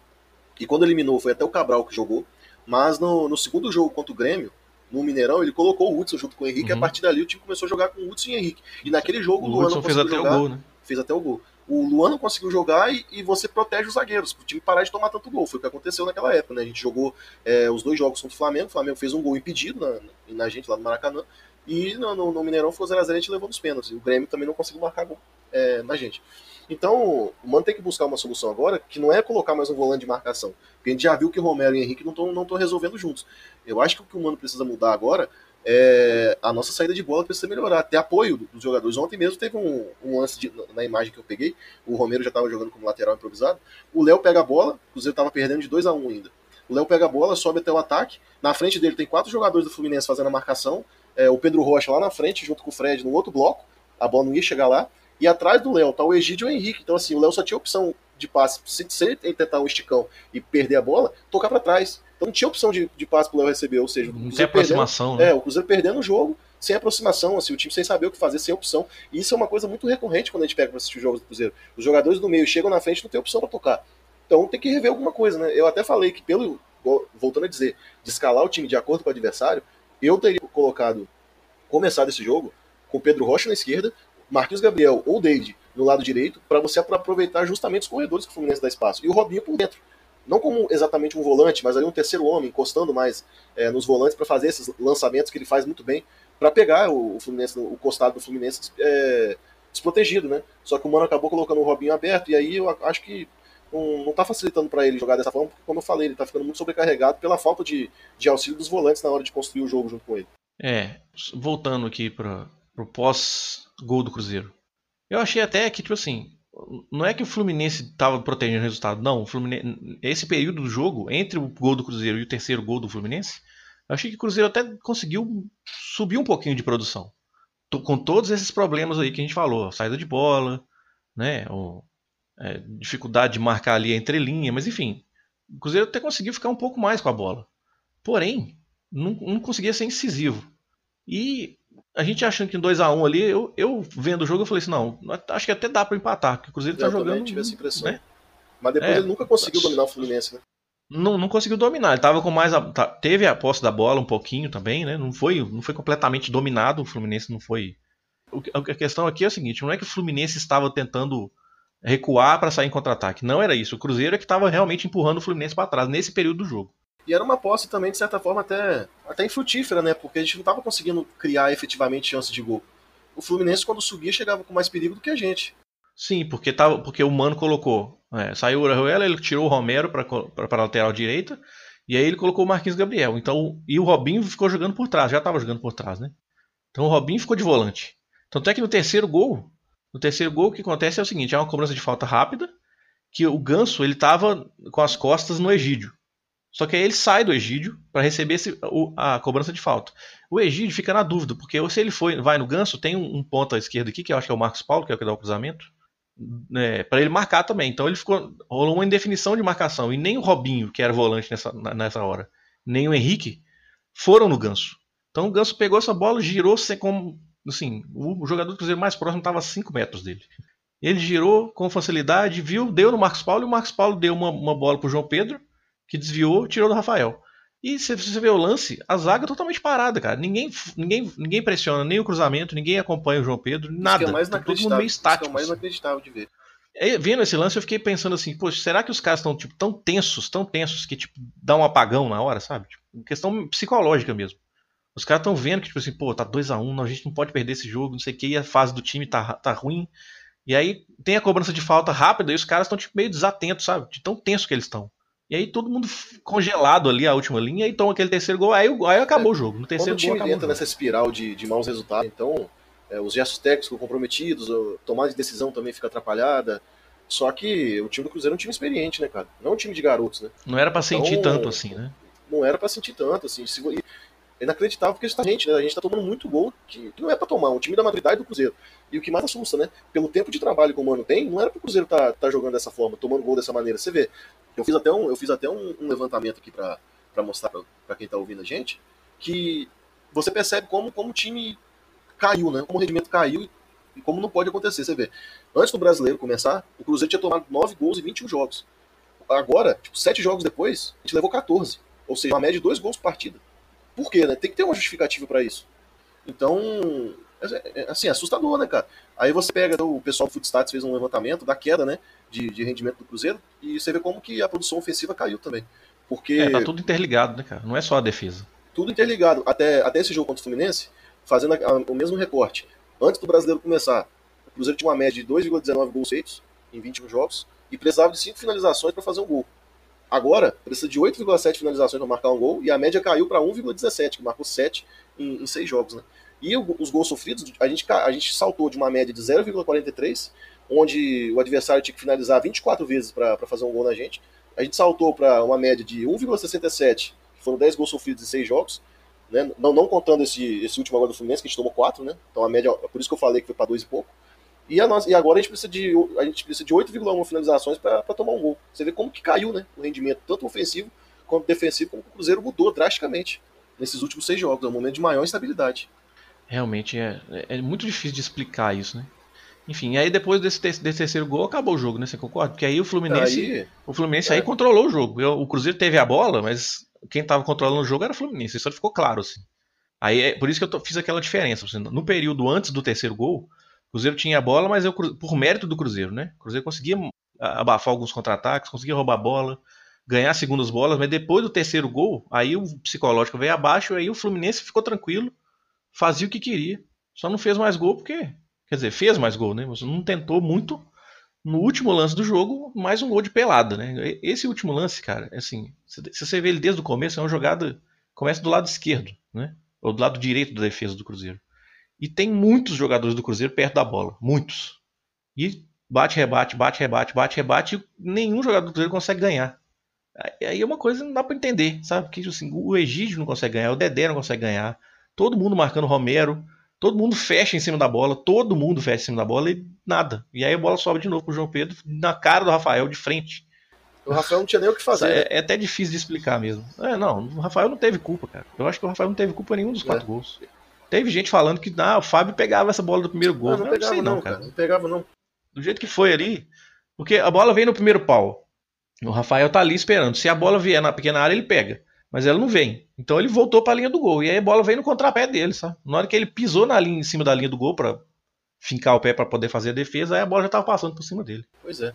E quando eliminou, foi até o Cabral que jogou. Mas no, no segundo jogo contra o Grêmio, no Mineirão, ele colocou o Hudson junto com o Henrique. Uhum. E a partir dali o time começou a jogar com o Hudson e Henrique. E naquele jogo o, o Hudson fez até jogar, o gol, né? Fez até o gol o Luan não conseguiu jogar e, e, você protege os zagueiros, para o time parar de tomar tanto gol. Foi o que aconteceu naquela época, né? A gente jogou é, os dois jogos contra o Flamengo, o Flamengo fez um gol impedido na, na gente lá no Maracanã, e no, no, no Mineirão ficou 0x0 a, a gente levou nos pênaltis. E o Grêmio também não conseguiu marcar gol é, na gente. Então, o Mano tem que buscar uma solução agora, que não é colocar mais um volante de marcação. Porque a gente já viu que Romero e Henrique não estão resolvendo juntos. Eu acho que o que o Mano precisa mudar agora é, a nossa saída de bola precisa melhorar, ter apoio dos jogadores. Ontem mesmo teve um, um lance de, na imagem que eu peguei, o Romero já estava jogando como lateral improvisado, o Léo pega a bola, o Cruzeiro estava perdendo de 2 a 1 um ainda. O Léo pega a bola, sobe até o ataque, na frente dele tem quatro jogadores do Fluminense fazendo a marcação, é, o Pedro Rocha lá na frente, junto com o Fred, no outro bloco, a bola não ia chegar lá, e atrás do Léo tá o Egídio e o Henrique, então assim, o Léo só tinha opção de passe, se, se ele tentar um esticão e perder a bola, tocar para trás. Então não tinha opção de, de passe pro Léo receber, ou seja, não tem aproximação, né? É, o Cruzeiro perdendo o jogo sem aproximação, assim, o time sem saber o que fazer, sem opção. E isso é uma coisa muito recorrente quando a gente pega para assistir os jogos do Cruzeiro. Os jogadores do meio chegam na frente e não tem opção para tocar. Então tem que rever alguma coisa, né? Eu até falei que pelo voltando a dizer, de escalar o time de acordo com o adversário, eu teria colocado começado esse jogo com Pedro Rocha na esquerda, Marquinhos Gabriel ou David no lado direito, para você aproveitar justamente os corredores que o Fluminense dá espaço. E o Robinho por dentro não como exatamente um volante, mas ali um terceiro homem, encostando mais é, nos volantes para fazer esses lançamentos que ele faz muito bem, para pegar o, Fluminense, o costado do Fluminense é, desprotegido, né? Só que o Mano acabou colocando o Robinho aberto, e aí eu acho que não, está facilitando para ele jogar dessa forma, porque, como eu falei, ele está ficando muito sobrecarregado pela falta de, de auxílio dos volantes na hora de construir o jogo junto com ele. É, voltando aqui para o pós-gol do Cruzeiro. Eu achei até que, tipo assim, não é que o Fluminense estava protegendo o resultado, não. O Fluminense, esse período do jogo, entre o gol do Cruzeiro e o terceiro gol do Fluminense, eu achei que o Cruzeiro até conseguiu subir um pouquinho de produção. Com todos esses problemas aí que a gente falou, saída de bola, né, é, dificuldade de marcar ali a entrelinha, mas enfim, o Cruzeiro até conseguiu ficar um pouco mais com a bola. Porém, não, não conseguia ser incisivo. E a gente achando que em 2x1 ali, eu, eu vendo o jogo, eu falei assim, não, acho que até dá pra empatar, porque o Cruzeiro tá eu jogando. também tive essa impressão. né? Mas depois É. ele nunca conseguiu dominar o Fluminense, né? Não, não conseguiu dominar. Ele tava com mais. a- tá- teve a posse da bola um pouquinho também, né? Não foi, não foi completamente dominado. O Fluminense não foi. O a questão aqui é a seguinte: não é que o Fluminense estava tentando recuar para sair em contra-ataque. Não era isso. O Cruzeiro é que estava realmente empurrando o Fluminense para trás nesse período do jogo. E era uma posse também, de certa forma, até, até infrutífera, né? Porque a gente não estava conseguindo criar efetivamente chances de gol. O Fluminense, quando subia, chegava com mais perigo do que a gente. Sim, porque, tava, porque o Mano colocou. é, saiu o Orejuela, ele tirou o Romero para a lateral direita. E aí ele colocou o Marquinhos Gabriel. Então, e o Robinho ficou jogando por trás, já estava jogando por trás, né? Então o Robinho ficou de volante. Tanto é que no terceiro gol, no terceiro gol o que acontece é o seguinte, é uma cobrança de falta rápida, que o Ganso ele tava com as costas no Egídio. Só que aí ele sai do Egídio para receber esse- o- a cobrança de falta. O Egídio fica na dúvida, porque se ele foi, vai no Ganso, tem um, um ponto à esquerda aqui, que eu acho que é o Marcos Paulo, que é o que dá o cruzamento, né, para ele marcar também. Então ele ficou rolou uma indefinição de marcação e nem o Robinho, que era volante nessa, nessa hora, nem o Henrique foram no Ganso. Então o Ganso pegou essa bola, girou sem como assim, o jogador do Cruzeiro mais próximo estava a 5 metros dele. Ele girou com facilidade, viu, deu no Marcos Paulo e o Marcos Paulo deu uma, uma bola pro João Pedro, que desviou, tirou do Rafael. E se você vê o lance, a zaga totalmente parada, cara. Ninguém, ninguém, ninguém pressiona nem o cruzamento, ninguém acompanha o João Pedro, nada. Isso é mais Tá todo mundo meio Isso que é estático. o mais assim. inacreditável de ver. É, vendo esse lance, eu fiquei pensando assim, poxa, será que os caras estão tipo, tão tensos, tão tensos, que tipo, dá um apagão na hora, sabe? Tipo, questão psicológica mesmo. Os caras estão vendo que, tipo assim, pô, tá 2x1, a gente não pode perder esse jogo, não sei o que, e a fase do time tá, tá ruim. E aí tem a cobrança de falta rápida e os caras estão tipo, meio desatentos, sabe? De tão tenso que eles estão. E aí todo mundo congelado ali, a última linha, e toma aquele terceiro gol, aí, o- aí acabou o jogo. No Quando terceiro o gol time o entra nessa espiral de, de maus resultados, então é, os gestos técnicos ficam comprometidos, a tomada de decisão também fica atrapalhada. Só que o time do Cruzeiro é um time experiente, né, cara? Não é um time de garotos, né? Não era pra sentir Então- tanto assim, né? Não era pra sentir tanto, assim. Se, é inacreditável porque a gente, gente, né? a gente tá tomando muito gol que, que não é pra tomar. Um time da maturidade do Cruzeiro. E o que mais assusta, né? Pelo tempo de trabalho que o Mano tem, não era pro Cruzeiro tá, tá jogando dessa forma, tomando gol dessa maneira. Você vê, eu fiz até um, eu fiz até um, um levantamento aqui pra mostrar pra quem tá ouvindo a gente, que você percebe como, como o time caiu, né? Como o rendimento caiu e, e como não pode acontecer. Você vê, antes do brasileiro começar, o Cruzeiro tinha tomado 9 gols em 21 jogos. Agora, tipo, 7 jogos depois, a gente levou 14. Ou seja, uma média de 2 gols por partida. Por quê, né? Tem que ter uma justificativa pra isso. Então, assim, é assustador, né, cara? Aí você pega, o pessoal do Footstats fez um levantamento da queda, né, de, de rendimento do Cruzeiro, e você vê como que a produção ofensiva caiu também. Porque É, tá tudo interligado, né, cara? Não é só a defesa. tudo interligado. Até, até esse jogo contra o Fluminense, fazendo a- a- o mesmo recorte. Antes do brasileiro começar, o Cruzeiro tinha uma média de 2,19 gols feitos em 21 jogos e precisava de 5 finalizações para fazer um gol. Agora, precisa de 8,7 finalizações para marcar um gol e a média caiu para 1,17, que marcou 7 em, em 6 jogos. Né? E o- os gols sofridos, a gente, a gente saltou de uma média de 0,43, onde o adversário tinha que finalizar 24 vezes para fazer um gol na gente. A gente saltou para uma média de 1,67, que foram 10 gols sofridos em 6 jogos. Né? Não, não contando esse, esse último agora do Fluminense, que a gente tomou 4, né? Então a média, por isso que eu falei que foi para 2 e pouco. E, a nossa, e agora a gente precisa de, a gente precisa de 8,1 finalizações para tomar um gol. Você vê como que caiu né, o rendimento, tanto ofensivo quanto defensivo, como o Cruzeiro mudou drasticamente nesses últimos seis jogos. É um momento de maior instabilidade. Realmente é, é muito difícil de explicar isso, né? Enfim, aí depois desse, desse terceiro gol acabou o jogo, né? Você concorda? Porque aí o Fluminense, Aí, o Fluminense é. aí controlou o jogo. O Cruzeiro teve a bola, mas quem tava controlando o jogo era o Fluminense. Isso ficou claro, assim. Aí é por isso que eu fiz aquela diferença. No período antes do terceiro gol, o Cruzeiro tinha a bola, mas eu, por mérito do Cruzeiro, né? O Cruzeiro conseguia abafar alguns contra-ataques, conseguia roubar a bola, ganhar segundas bolas, mas depois do terceiro gol, aí o psicológico veio abaixo, aí o Fluminense ficou tranquilo, fazia o que queria. Só não fez mais gol porque. Quer dizer, fez mais gol, né? Você não tentou muito. No último lance do jogo, mais um gol de pelada, né? Esse último lance, cara, assim, se você vê ele desde o começo, é uma jogada. Começa do lado esquerdo, né? Ou do lado direito da defesa do Cruzeiro. E tem muitos jogadores do Cruzeiro perto da bola. Muitos. E bate, rebate, bate, rebate, bate, rebate, e nenhum jogador do Cruzeiro consegue ganhar. Aí- é uma coisa que não dá pra entender, sabe? Porque assim, o Egídio não consegue ganhar, o Dedé não consegue ganhar, todo mundo marcando Romero, todo mundo fecha em cima da bola, todo mundo fecha em cima da bola e nada. E aí a bola sobe de novo pro João Pedro, na cara do Rafael, de frente. o Rafael não tinha nem o que fazer. né? É, é até difícil de explicar mesmo. É, não, o Rafael não teve culpa, cara. Eu acho que o Rafael não teve culpa nenhum dos quatro gols. Teve gente falando que ah, o Fábio pegava essa bola do primeiro gol. Não, não Eu pegava sei não, cara. Não pegava não. Do jeito que foi ali. Porque a bola veio no primeiro pau. O Rafael tá ali esperando. Se a bola vier na pequena área, ele pega. Mas ela não vem. Então ele voltou pra linha do gol. E aí a bola veio no contrapé dele, sabe? Na hora que ele pisou na linha, em cima da linha do gol pra fincar o pé pra poder fazer a defesa, aí a bola já tava passando por cima dele. Pois é.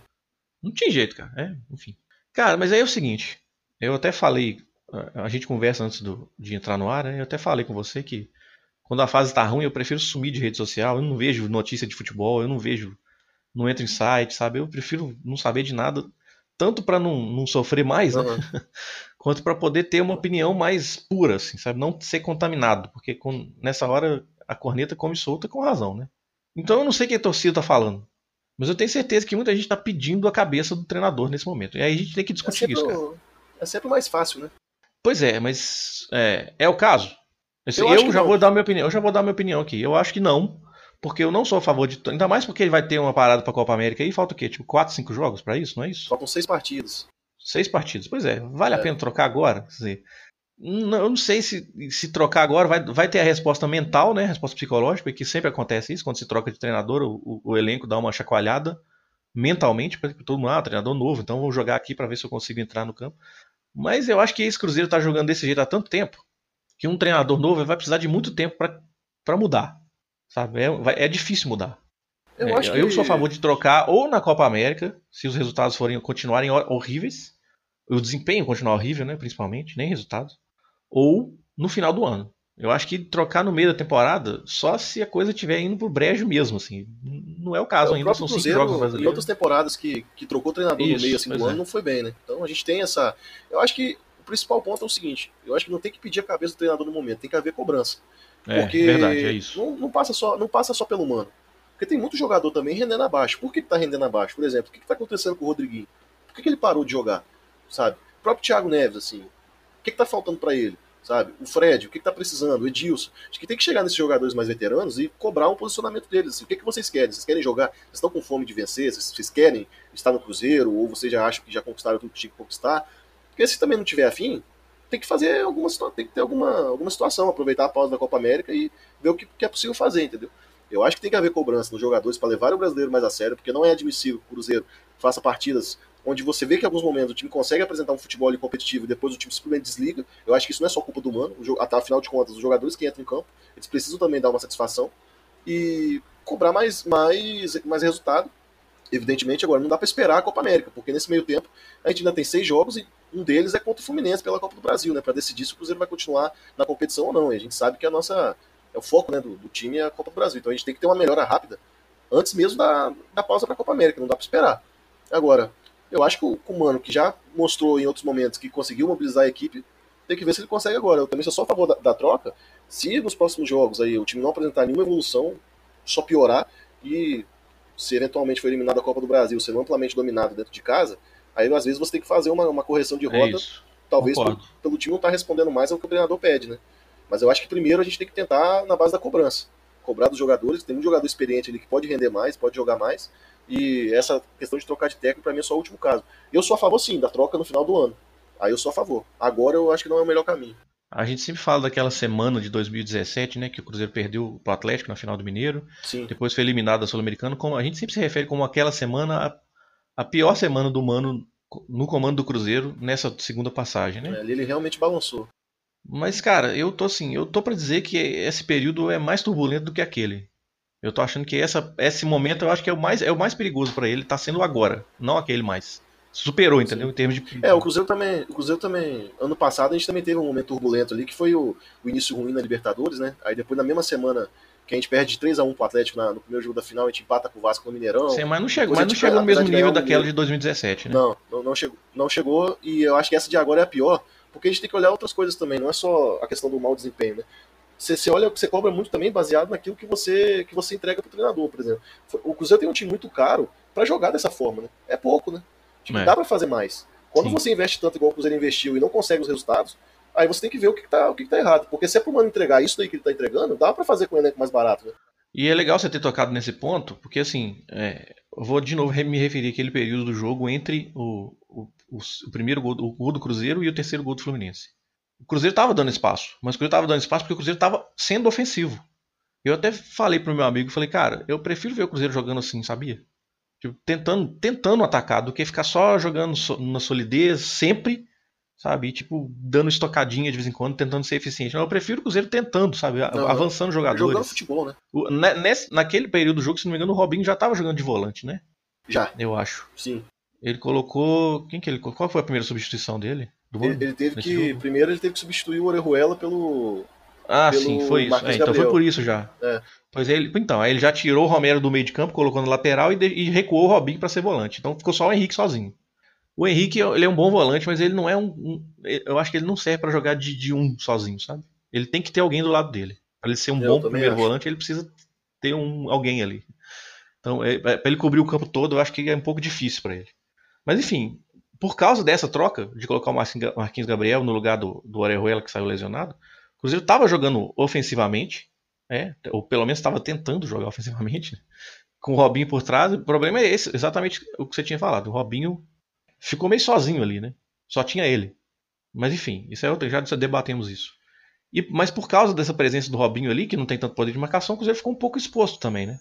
Não tinha jeito, cara. É, enfim. Cara, mas aí é o seguinte. Eu até falei. a- A gente conversa antes do- de entrar no ar, né? Eu até falei com você que quando a fase tá ruim, eu prefiro sumir de rede social. Eu não vejo notícia de futebol, eu não vejo. Não entro em site, sabe? Eu prefiro não saber de nada. Tanto pra não, não sofrer mais, né? Aham. [LAUGHS] quanto pra poder ter uma opinião mais pura, assim, sabe? Não ser contaminado, porque com- nessa hora a corneta come solta com razão, né? Então eu não sei o que a torcida tá falando, mas eu tenho certeza que muita gente tá pedindo a cabeça do treinador nesse momento. E aí a gente tem que É discutir sempre, isso, cara. é sempre mais fácil, né? Pois é, mas é, é o caso. Assim, Eu Eu, já não. vou dar minha opinião. Eu já vou dar minha opinião aqui. Eu acho que não, porque eu não sou a favor de ainda mais porque ele vai ter uma parada pra Copa América aí, falta o quê? Tipo 4, 5 jogos pra isso, não é isso? Faltam seis partidas. Seis partidas. Pois é, vale a É. pena trocar agora? Quer dizer, não- eu não sei se, se trocar agora vai, vai ter a resposta mental, né? A resposta psicológica, que sempre acontece isso, quando se troca de treinador, o, o- o elenco dá uma chacoalhada mentalmente, para todo mundo, ah, treinador novo, então vou jogar aqui para ver se eu consigo entrar no campo. Mas eu acho que esse Cruzeiro tá jogando desse jeito há tanto tempo que um treinador novo vai precisar de muito tempo para mudar. Sabe? É, é difícil mudar. Eu É, acho que eu sou a favor de trocar ou na Copa América, se os resultados forem continuarem hor- horríveis, o desempenho continuar horrível, né, principalmente, nem resultados, ou no final do ano. Eu acho que trocar no meio da temporada só se a coisa estiver indo pro brejo mesmo, assim. Não é o caso o ainda, são cinco jogos em brasileiros. outras temporadas que, que trocou treinador Isso, no meio assim, do é. ano, não foi bem, né? Então a gente tem essa. Eu acho que o principal ponto é o seguinte: eu acho que não tem que pedir a cabeça do treinador no momento, tem que haver cobrança. É, Porque verdade, é isso. Não, não passa só, não passa só pelo mano. Porque tem muito jogador também rendendo abaixo. Por que, que tá rendendo abaixo? Por exemplo, o que, que tá acontecendo com o Rodriguinho? Por que, que ele parou de jogar? Sabe? O próprio Thiago Neves, assim. O que, que tá faltando para ele? Sabe? O Fred, o que, que tá precisando? O Edilson. Acho que tem que chegar nesses jogadores mais veteranos e cobrar um posicionamento deles. Assim. O que, que vocês querem? Vocês querem jogar? Vocês estão com fome de vencer? Vocês, vocês querem estar no Cruzeiro? Ou vocês já acham que já conquistaram tudo que tinha que conquistar? Porque se também não tiver afim, tem que fazer alguma situa- tem que ter alguma, alguma situação, aproveitar a pausa da Copa América e ver o que, que é possível fazer, entendeu? Eu acho que tem que haver cobrança nos jogadores para levar o brasileiro mais a sério, porque não é admissível que o Cruzeiro faça partidas onde você vê que em alguns momentos o time consegue apresentar um futebol competitivo e depois o time simplesmente desliga. Eu acho que isso não é só culpa do mano, até afinal de contas, os jogadores que entram em campo, eles precisam também dar uma satisfação e cobrar mais, mais, mais resultado. Evidentemente, agora não dá para esperar a Copa América, porque nesse meio tempo a gente ainda tem seis jogos e um deles é contra o Fluminense pela Copa do Brasil, né? Para decidir se o Cruzeiro vai continuar na competição ou não. E a gente sabe que a nossa é o foco né, do, do time é a Copa do Brasil. Então a gente tem que ter uma melhora rápida antes mesmo da, da pausa para a Copa América. Não dá para esperar. Agora, eu acho que o, o Mano, que já mostrou em outros momentos que conseguiu mobilizar a equipe, tem que ver se ele consegue agora. Eu também sou só a favor da, da troca. Se nos próximos jogos aí o time não apresentar nenhuma evolução, só piorar e se eventualmente for eliminado da Copa do Brasil, ser amplamente dominado dentro de casa, aí às vezes você tem que fazer uma, uma correção de É rota, isso. talvez pelo, pelo time não estar respondendo mais ao que o treinador pede, né? Mas eu acho que primeiro a gente tem que tentar na base da cobrança. Cobrar dos jogadores, tem muito jogador experiente ali que pode render mais, pode jogar mais. E essa questão de trocar de técnico, pra mim, é só o último caso. Eu sou a favor, sim, da troca no final do ano. Aí eu sou a favor. Agora eu acho que não é o melhor caminho. A gente sempre fala daquela semana de 2017, né, que o Cruzeiro perdeu pro Atlético na final do Mineiro, Sim. depois foi eliminado da Sul-Americana, a gente sempre se refere como aquela semana a, pior semana do Mano no comando do Cruzeiro nessa segunda passagem, né? Ali ele realmente balançou. Mas cara, eu tô assim, eu tô para dizer que esse período é mais turbulento do que aquele. Eu tô achando que essa, esse momento eu acho que é o mais é o mais perigoso para ele, tá sendo agora, não aquele mais. Superou, entendeu? Sim. Em termos de É, o Cruzeiro também. O Cruzeiro também. Ano passado a gente também teve um momento turbulento ali, que foi o, o início ruim na Libertadores, né? Aí depois, na mesma semana que a gente perde de 3x1 pro Atlético na- no primeiro jogo da final, a gente empata com o Vasco no Mineirão. Sim, mas não chegou, a mas não chegou no mesmo nível daquela de 2017, né? Não, não, não chegou, não chegou, e eu acho que essa de agora é a pior, porque a gente tem que olhar outras coisas também, não é só a questão do mau desempenho, né? Você, você olha, você cobra muito também baseado naquilo que você, que você entrega pro treinador, por exemplo. O Cruzeiro tem um time muito caro pra jogar dessa forma, né? É pouco, né? Tipo, É. dá pra fazer mais. Quando Sim. você investe tanto igual o Cruzeiro investiu e não consegue os resultados, aí você tem que ver o que, que tá, o que, tá errado. Porque se é pro mano entregar isso daí que ele tá entregando, dá pra fazer com um elenco mais barato, né? E é legal você ter tocado nesse ponto, porque assim, é, eu vou de novo me referir àquele período do jogo entre o, o, o, o primeiro gol, do- o gol do Cruzeiro e o terceiro gol do Fluminense. O Cruzeiro estava dando espaço, mas o Cruzeiro estava dando espaço porque o Cruzeiro estava sendo ofensivo. Eu até falei pro meu amigo, falei, cara, eu prefiro ver o Cruzeiro jogando assim, sabia? Tipo, tentando, tentando atacar do que ficar só jogando na solidez sempre, sabe? E, tipo, dando estocadinha de vez em quando, tentando ser eficiente. Não, eu prefiro o Cruzeiro tentando, sabe? Não, Avançando jogadores. Jogando futebol, né? O, nesse, naquele período do jogo, se não me engano, o Robinho já tava jogando de volante, né? Já. Eu acho. Sim. Ele colocou. Quem que ele Qual foi a primeira substituição dele? ele, ele, teve que. Jogo? Primeiro ele teve que substituir o Orejuela pelo. Ah, pelo sim, foi isso. É, então foi por isso já. É. Pois ele, então, aí ele já tirou o Romero do meio de campo, colocou no lateral e, de, e recuou o Robinho para ser volante. Então ficou só o Henrique sozinho. O Henrique, ele é um bom volante, mas ele não é um. um eu acho que ele não serve para jogar de, de, um sozinho, sabe? Ele tem que ter alguém do lado dele. Para ele ser um eu bom primeiro acho. volante, ele precisa ter um, alguém ali. Então, é, é para ele cobrir o campo todo, eu acho que é um pouco difícil para ele. Mas enfim, por causa dessa troca, de colocar o Marquinhos Gabriel no lugar do, do Orejuela, que saiu lesionado, o Cruzeiro estava jogando ofensivamente, é, ou pelo menos estava tentando jogar ofensivamente, né? com o Robinho por trás. O problema é esse, exatamente o que você tinha falado. O Robinho ficou meio sozinho ali, né? Só tinha ele. Mas enfim, isso é outro, já debatemos isso. E, mas por causa dessa presença do Robinho ali, que não tem tanto poder de marcação, o Cruzeiro ficou um pouco exposto também, né?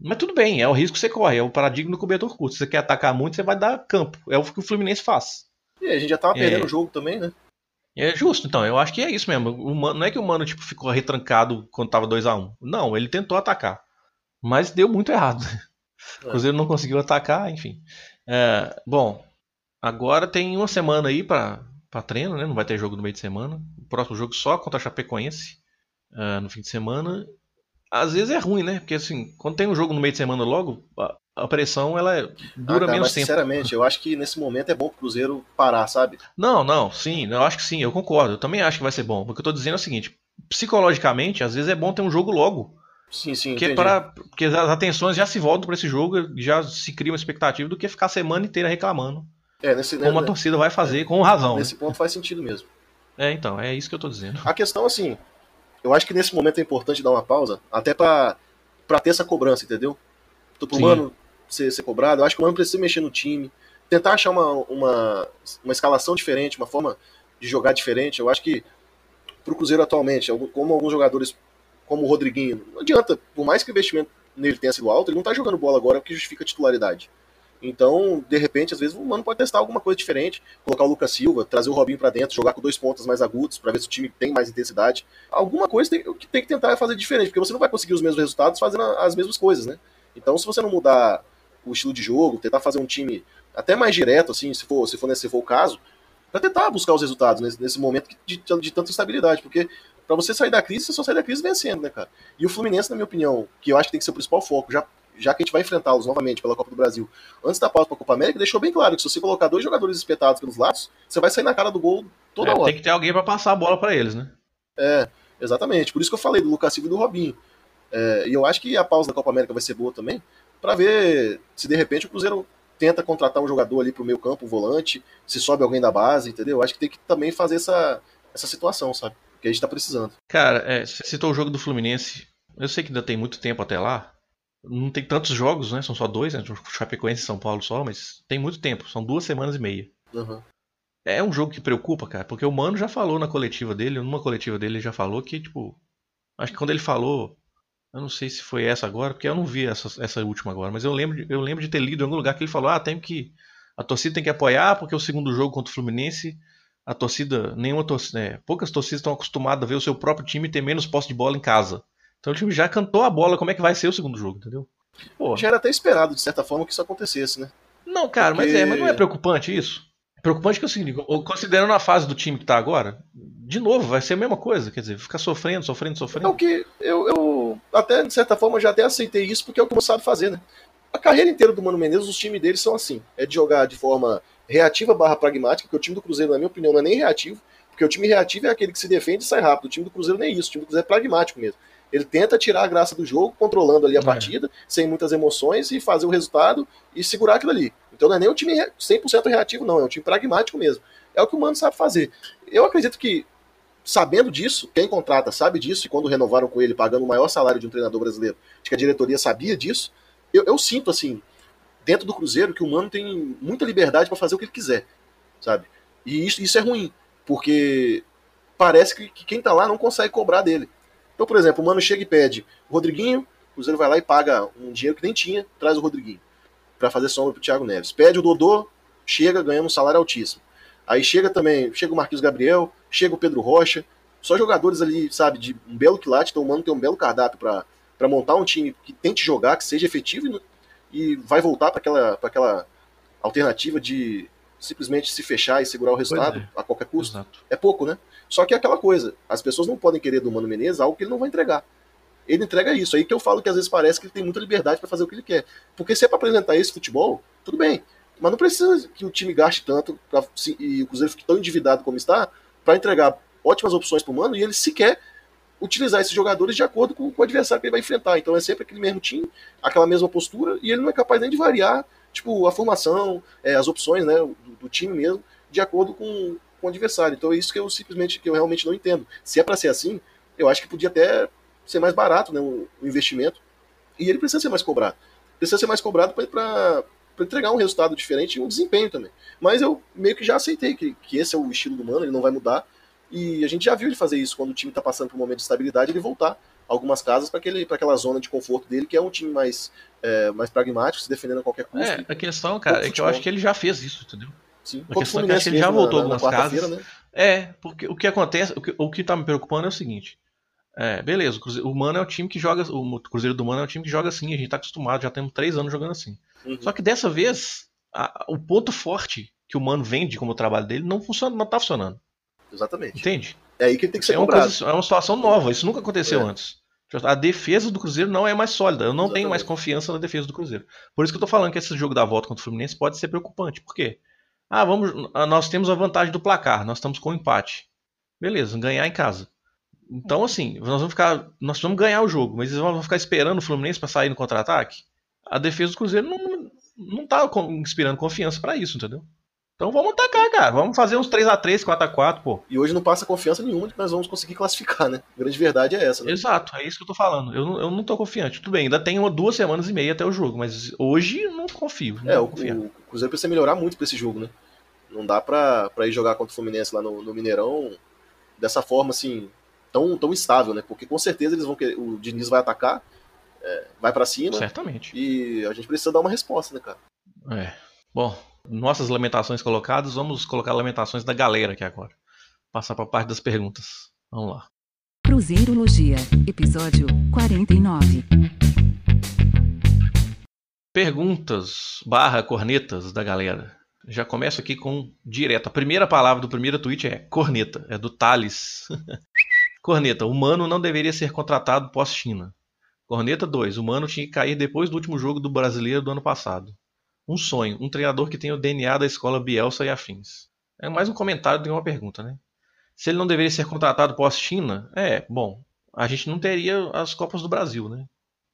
Mas tudo bem, é o risco que você corre, é o paradigma do cobertor curto. Se você quer atacar muito, você vai dar campo. É o que o Fluminense faz. E a gente já tava perdendo é... o jogo também, né? É justo, então, eu acho que é isso mesmo. O Mano, não é que o Mano tipo, ficou retrancado quando tava 2 a 1 um. Não, ele tentou atacar. Mas deu muito errado. [LAUGHS] É. O Cruzeiro não conseguiu atacar, enfim. É, bom, agora tem uma semana aí para treino, né? Não vai ter jogo no meio de semana. O próximo jogo só contra a Chapecoense uh, no fim de semana às vezes é ruim, né? Porque assim, quando tem um jogo no meio de semana logo, a, a pressão ela dura ah, cara, menos mas, tempo. Sinceramente, eu acho que nesse momento é bom pro Cruzeiro parar, sabe? Não, não, sim, eu acho que sim, eu concordo. Eu também acho que vai ser bom. O que eu tô dizendo é o seguinte: psicologicamente, às vezes é bom ter um jogo logo. Sim, sim. Que é para, porque as atenções já se voltam para esse jogo, já se cria uma expectativa do que ficar a semana inteira reclamando. É, nesse, como né, a torcida vai fazer, é, com razão. Nesse ponto faz sentido mesmo. É, então, é isso que eu tô dizendo. A questão, assim, eu acho que nesse momento é importante dar uma pausa, até para ter essa cobrança, entendeu? Tô pro Sim. mano ser, ser cobrado, eu acho que o mano precisa mexer no time, tentar achar uma, uma, uma escalação diferente, uma forma de jogar diferente. Eu acho que pro Cruzeiro atualmente, como alguns jogadores, como o Rodriguinho, não adianta, por mais que o investimento nele tenha sido alto, ele não tá jogando bola agora, que justifica a titularidade. Então, de repente, às vezes o Mano pode testar alguma coisa diferente, colocar o Lucas Silva, trazer o Robinho para dentro, jogar com dois pontas mais agudos para ver se o time tem mais intensidade. Alguma coisa tem, que tem que tentar fazer diferente, porque você não vai conseguir os mesmos resultados fazendo as mesmas coisas, né? Então, se você não mudar o estilo de jogo, tentar fazer um time até mais direto, assim, se for, se for, se for o caso, para tentar buscar os resultados nesse, nesse momento de, de, de tanta instabilidade, porque para você sair da crise, você só sai da crise vencendo, né, cara? E o Fluminense, na minha opinião, que eu acho que tem que ser o principal foco, já já que a gente vai enfrentá-los novamente pela Copa do Brasil, antes da pausa para a Copa América, deixou bem claro que se você colocar dois jogadores espetados pelos lados, você vai sair na cara do gol toda é, hora. Tem que ter alguém para passar a bola para eles, né? É, exatamente. Por isso que eu falei do Lucas Silva e do Robinho. É, e eu acho que a pausa da Copa América vai ser boa também, para ver se de repente o Cruzeiro tenta contratar um jogador ali pro meio campo, um volante, se sobe alguém da base, entendeu? Eu acho que tem que também fazer essa, essa situação, sabe? Que a gente tá precisando. Cara, é, você citou o jogo do Fluminense. Eu sei que ainda tem muito tempo até lá, não tem tantos jogos, né? São só dois, né? Chapecoense e São Paulo só, mas tem muito tempo. São duas semanas e meia. Uhum. É um jogo que preocupa, cara, porque o Mano já falou na coletiva dele, numa coletiva dele ele já falou que, tipo, acho que quando ele falou, eu não sei se foi essa agora, porque eu não vi essa, essa última agora, mas eu lembro, eu lembro de ter lido em algum lugar que ele falou, ah, tem que a torcida tem que apoiar porque o segundo jogo contra o Fluminense a torcida, nenhuma torcida, é, poucas torcidas estão acostumadas a ver o seu próprio time ter menos posse de bola em casa. Então o time já cantou a bola como é que vai ser o segundo jogo, entendeu? Pô. Já era até esperado, de certa forma, que isso acontecesse, né? Não, cara, Porque... mas é, mas não é preocupante isso? Preocupante que é o seguinte, considerando a fase do time que tá agora, de novo, vai ser a mesma coisa, quer dizer, ficar sofrendo, sofrendo, sofrendo. É o que eu, eu até, de certa forma, já até aceitei isso, porque é o que o sabe fazer, né? A carreira inteira do Mano Menezes, os times deles são assim. É de jogar de forma reativa barra pragmática, porque o time do Cruzeiro, na minha opinião, não é nem reativo, porque o time reativo é aquele que se defende e sai rápido. O time do Cruzeiro nem é isso, o time do Cruzeiro é pragmático mesmo. Ele tenta tirar a graça do jogo, controlando ali a é. partida, sem muitas emoções, e fazer o resultado e segurar aquilo ali. Então não é nem um time 100% reativo, não, é um time pragmático mesmo. É o que o Mano sabe fazer. Eu acredito que, sabendo disso, quem contrata sabe disso, e quando renovaram com ele, pagando o maior salário de um treinador brasileiro, acho que a diretoria sabia disso, eu, eu sinto, assim, dentro do Cruzeiro, que o Mano tem muita liberdade para fazer o que ele quiser, sabe? E isso, isso é ruim, porque parece que, que quem tá lá não consegue cobrar dele. Então, por exemplo, o Mano chega e pede o Rodriguinho, o Cruzeiro vai lá e paga um dinheiro que nem tinha, traz o Rodriguinho para fazer sombra pro Thiago Neves. Pede o Dodô, chega ganhando um salário altíssimo. Aí chega também, chega o Marquinhos Gabriel, chega o Pedro Rocha, só jogadores ali, sabe, de um belo quilate, então o Mano tem um belo cardápio para montar um time que tente jogar, que seja efetivo e, e vai voltar para aquela, aquela alternativa de simplesmente se fechar e segurar o resultado é. a qualquer custo. Exato. É pouco, né? Só que é aquela coisa, as pessoas não podem querer do Mano Menezes algo que ele não vai entregar. Ele entrega isso. Aí que eu falo que às vezes parece que ele tem muita liberdade para fazer o que ele quer. Porque se é para apresentar esse futebol, tudo bem. Mas não precisa que o time gaste tanto pra, se, e o Cruzeiro fique tão endividado como está para entregar ótimas opções para o Mano e ele sequer utilizar esses jogadores de acordo com, com, o adversário que ele vai enfrentar. Então é sempre aquele mesmo time, aquela mesma postura, e ele não é capaz nem de variar tipo, a formação, é, as opções né, do, do, time mesmo, de acordo com, com o adversário. Então é isso que eu simplesmente que eu realmente não entendo. Se é para ser assim, eu acho que podia até ser mais barato né, o, o investimento. E ele precisa ser mais cobrado. Precisa ser mais cobrado para entregar um resultado diferente e um desempenho também. Mas eu meio que já aceitei que, que esse é o estilo do Mano, ele não vai mudar. E a gente já viu ele fazer isso quando o time está passando por um momento de estabilidade, ele voltar algumas casas para aquela zona de conforto dele, que é um time mais, é, mais pragmático, se defendendo a qualquer custo. É, a questão, cara, é que eu acho que ele já fez isso, entendeu? Sim, a questão é que, que ele já voltou na, algumas na casas. Né? É, porque o que acontece, o que, o que tá me preocupando é o seguinte. É, beleza, o, Cruzeiro, o Mano é o time que joga. O Cruzeiro do Mano é o time que joga assim, a gente tá acostumado, já temos três anos jogando assim. Uhum. Só que dessa vez, a, o ponto forte que o Mano vende como trabalho dele não funciona, não tá funcionando. Exatamente. Entende? É aí que ele tem que ser é uma, coisa, é uma situação nova, isso nunca aconteceu é. antes. A defesa do Cruzeiro não é mais sólida. Eu não Exatamente. tenho mais confiança na defesa do Cruzeiro. Por isso que eu tô falando que esse jogo da volta contra o Fluminense pode ser preocupante. Por quê? Ah, vamos, ah, nós temos a vantagem do placar, nós estamos com empate. Beleza, ganhar em casa. Então, assim, nós vamos ficar. Nós vamos ganhar o jogo, mas eles vão ficar esperando o Fluminense para sair no contra-ataque? A defesa do Cruzeiro não, não tá inspirando confiança para isso, entendeu? Então vamos atacar, cara. Vamos fazer uns 3x3, 4x4, pô. E hoje não passa confiança nenhuma de que nós vamos conseguir classificar, né? A grande verdade é essa, né? Exato, é isso que eu tô falando. Eu não, eu não tô confiante. Tudo bem, ainda tem uma, duas semanas e meia até o jogo, mas hoje eu não confio. Não é, o, o, Cruzeiro precisa melhorar muito pra esse jogo, né? Não dá pra, pra ir jogar contra o Fluminense lá no, no Mineirão dessa forma, assim, tão, tão estável, né? Porque com certeza eles vão querer, o Diniz vai atacar, é, vai para cima. Certamente. E a gente precisa dar uma resposta, né, cara? É. Bom, nossas lamentações colocadas, vamos colocar lamentações da galera aqui agora. Passar para a parte das perguntas. Vamos lá. Cruzeirologia, episódio 49. Perguntas barra cornetas da galera. Já começo aqui com direto. A primeira palavra do primeiro tweet é corneta. É do Thales. [LAUGHS] corneta. Humano não deveria ser contratado pós-China. Corneta 2. Humano tinha que cair depois do último jogo do brasileiro do ano passado. Um sonho, um treinador que tem o DNA da escola Bielsa e afins. É mais um comentário do que uma pergunta, né? Se ele não deveria ser contratado pós-China, é, bom, a gente não teria as Copas do Brasil, né?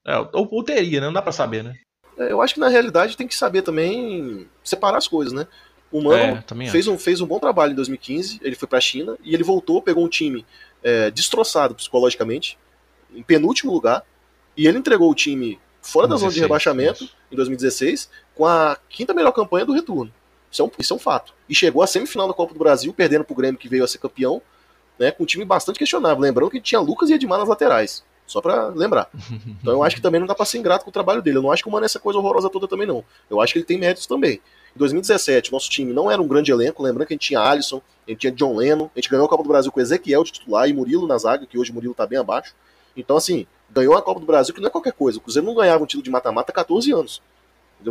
É, ou, ou, teria, né? Não dá pra saber, né? É, eu acho que na realidade tem que saber também separar as coisas, né? O Mano é, fez, um, fez um bom trabalho em 2015, ele foi pra China e ele voltou, pegou um time é, destroçado psicologicamente, em penúltimo lugar, e ele entregou o time fora 16, da zona de rebaixamento isso. em 2016, com a quinta melhor campanha do retorno. Isso é, um, isso é um fato. E chegou à semifinal da Copa do Brasil, perdendo pro Grêmio, que veio a ser campeão, né, com um time bastante questionável. Lembrando que tinha Lucas e Edmar nas laterais. Só para lembrar. Então eu acho que também não dá pra ser ingrato com o trabalho dele. Eu não acho que o Mano é essa coisa horrorosa toda também, não. Eu acho que ele tem méritos também. Em 2017, nosso time não era um grande elenco. Lembrando que a gente tinha Alisson, a gente tinha John Lennon, a gente ganhou a Copa do Brasil com Ezequiel de titular e Murilo na zaga, que hoje Murilo tá bem abaixo. Então, assim, ganhou a Copa do Brasil, que não é qualquer coisa. O Cruzeiro não ganhava um título de mata-mata há 14 anos.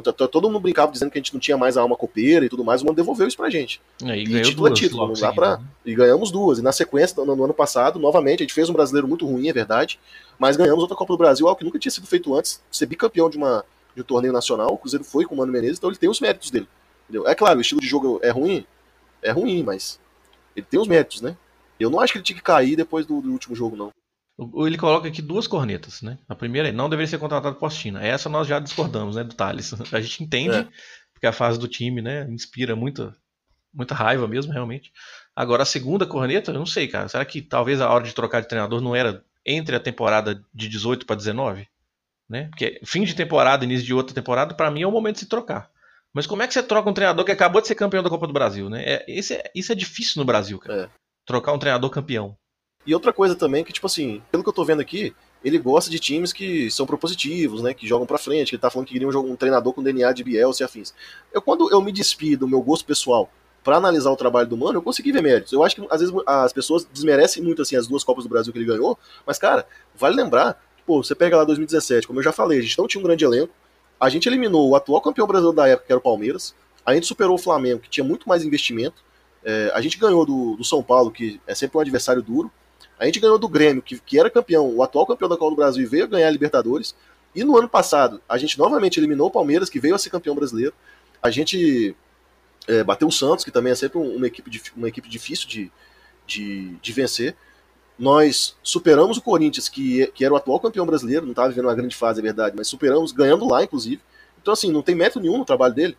Todo mundo brincava dizendo que a gente não tinha mais a alma copeira e tudo mais, o Mano devolveu isso pra gente. É, e, e título duas, é título, não dá pra... Né? E ganhamos duas. E na sequência, no, no, ano passado, novamente, a gente fez um brasileiro muito ruim, é verdade, mas ganhamos outra Copa do Brasil, algo que nunca tinha sido feito antes, ser bicampeão de, uma, de um torneio nacional. O Cruzeiro foi com o Mano Menezes, então ele tem os méritos dele. Entendeu? É claro, o estilo de jogo é ruim, é ruim, mas ele tem os méritos, né? Eu não acho que ele tinha que cair depois do, do último jogo, não. Ele coloca aqui duas cornetas, né? A primeira é não deveria ser contratado pós-China. Essa nós já discordamos, né, do Thales. [LAUGHS] A gente entende, é. porque a fase do time, né, inspira muita, muita raiva mesmo, realmente. Agora, a segunda corneta, eu não sei, cara. Será que talvez a hora de trocar de treinador não era entre a temporada de 18 para 19? Né? Porque fim de temporada, início de outra temporada, para mim é o momento de se trocar. Mas como é que você troca um treinador que acabou de ser campeão da Copa do Brasil, né? É, esse é, isso é difícil no Brasil, cara. É. Trocar um treinador campeão. E outra coisa também que, tipo assim, pelo que eu tô vendo aqui, ele gosta de times que são propositivos, né? Que jogam pra frente, que ele tá falando que queria um, um treinador com DNA de Bielsa e afins. Eu, quando eu me despido do meu gosto pessoal para analisar o trabalho do Mano, eu consegui ver méritos. Eu acho que às vezes as pessoas desmerecem muito assim as duas Copas do Brasil que ele ganhou, mas cara, vale lembrar, pô, você pega lá 2017, como eu já falei, a gente não tinha um grande elenco, a gente eliminou o atual campeão brasileiro da época, que era o Palmeiras, a gente superou o Flamengo, que tinha muito mais investimento, é, a gente ganhou do, do São Paulo, que é sempre um adversário duro, a gente ganhou do Grêmio, que, que era campeão, o atual campeão da Copa do Brasil e veio ganhar a Libertadores. E no ano passado, a gente novamente eliminou o Palmeiras, que veio a ser campeão brasileiro. A gente é, bateu o Santos, que também é sempre uma equipe, uma equipe difícil de, de, de vencer. Nós superamos o Corinthians, que, que era o atual campeão brasileiro, não estava vivendo uma grande fase, é verdade, mas superamos, ganhando lá, inclusive. Então, assim, não tem mérito nenhum no trabalho dele.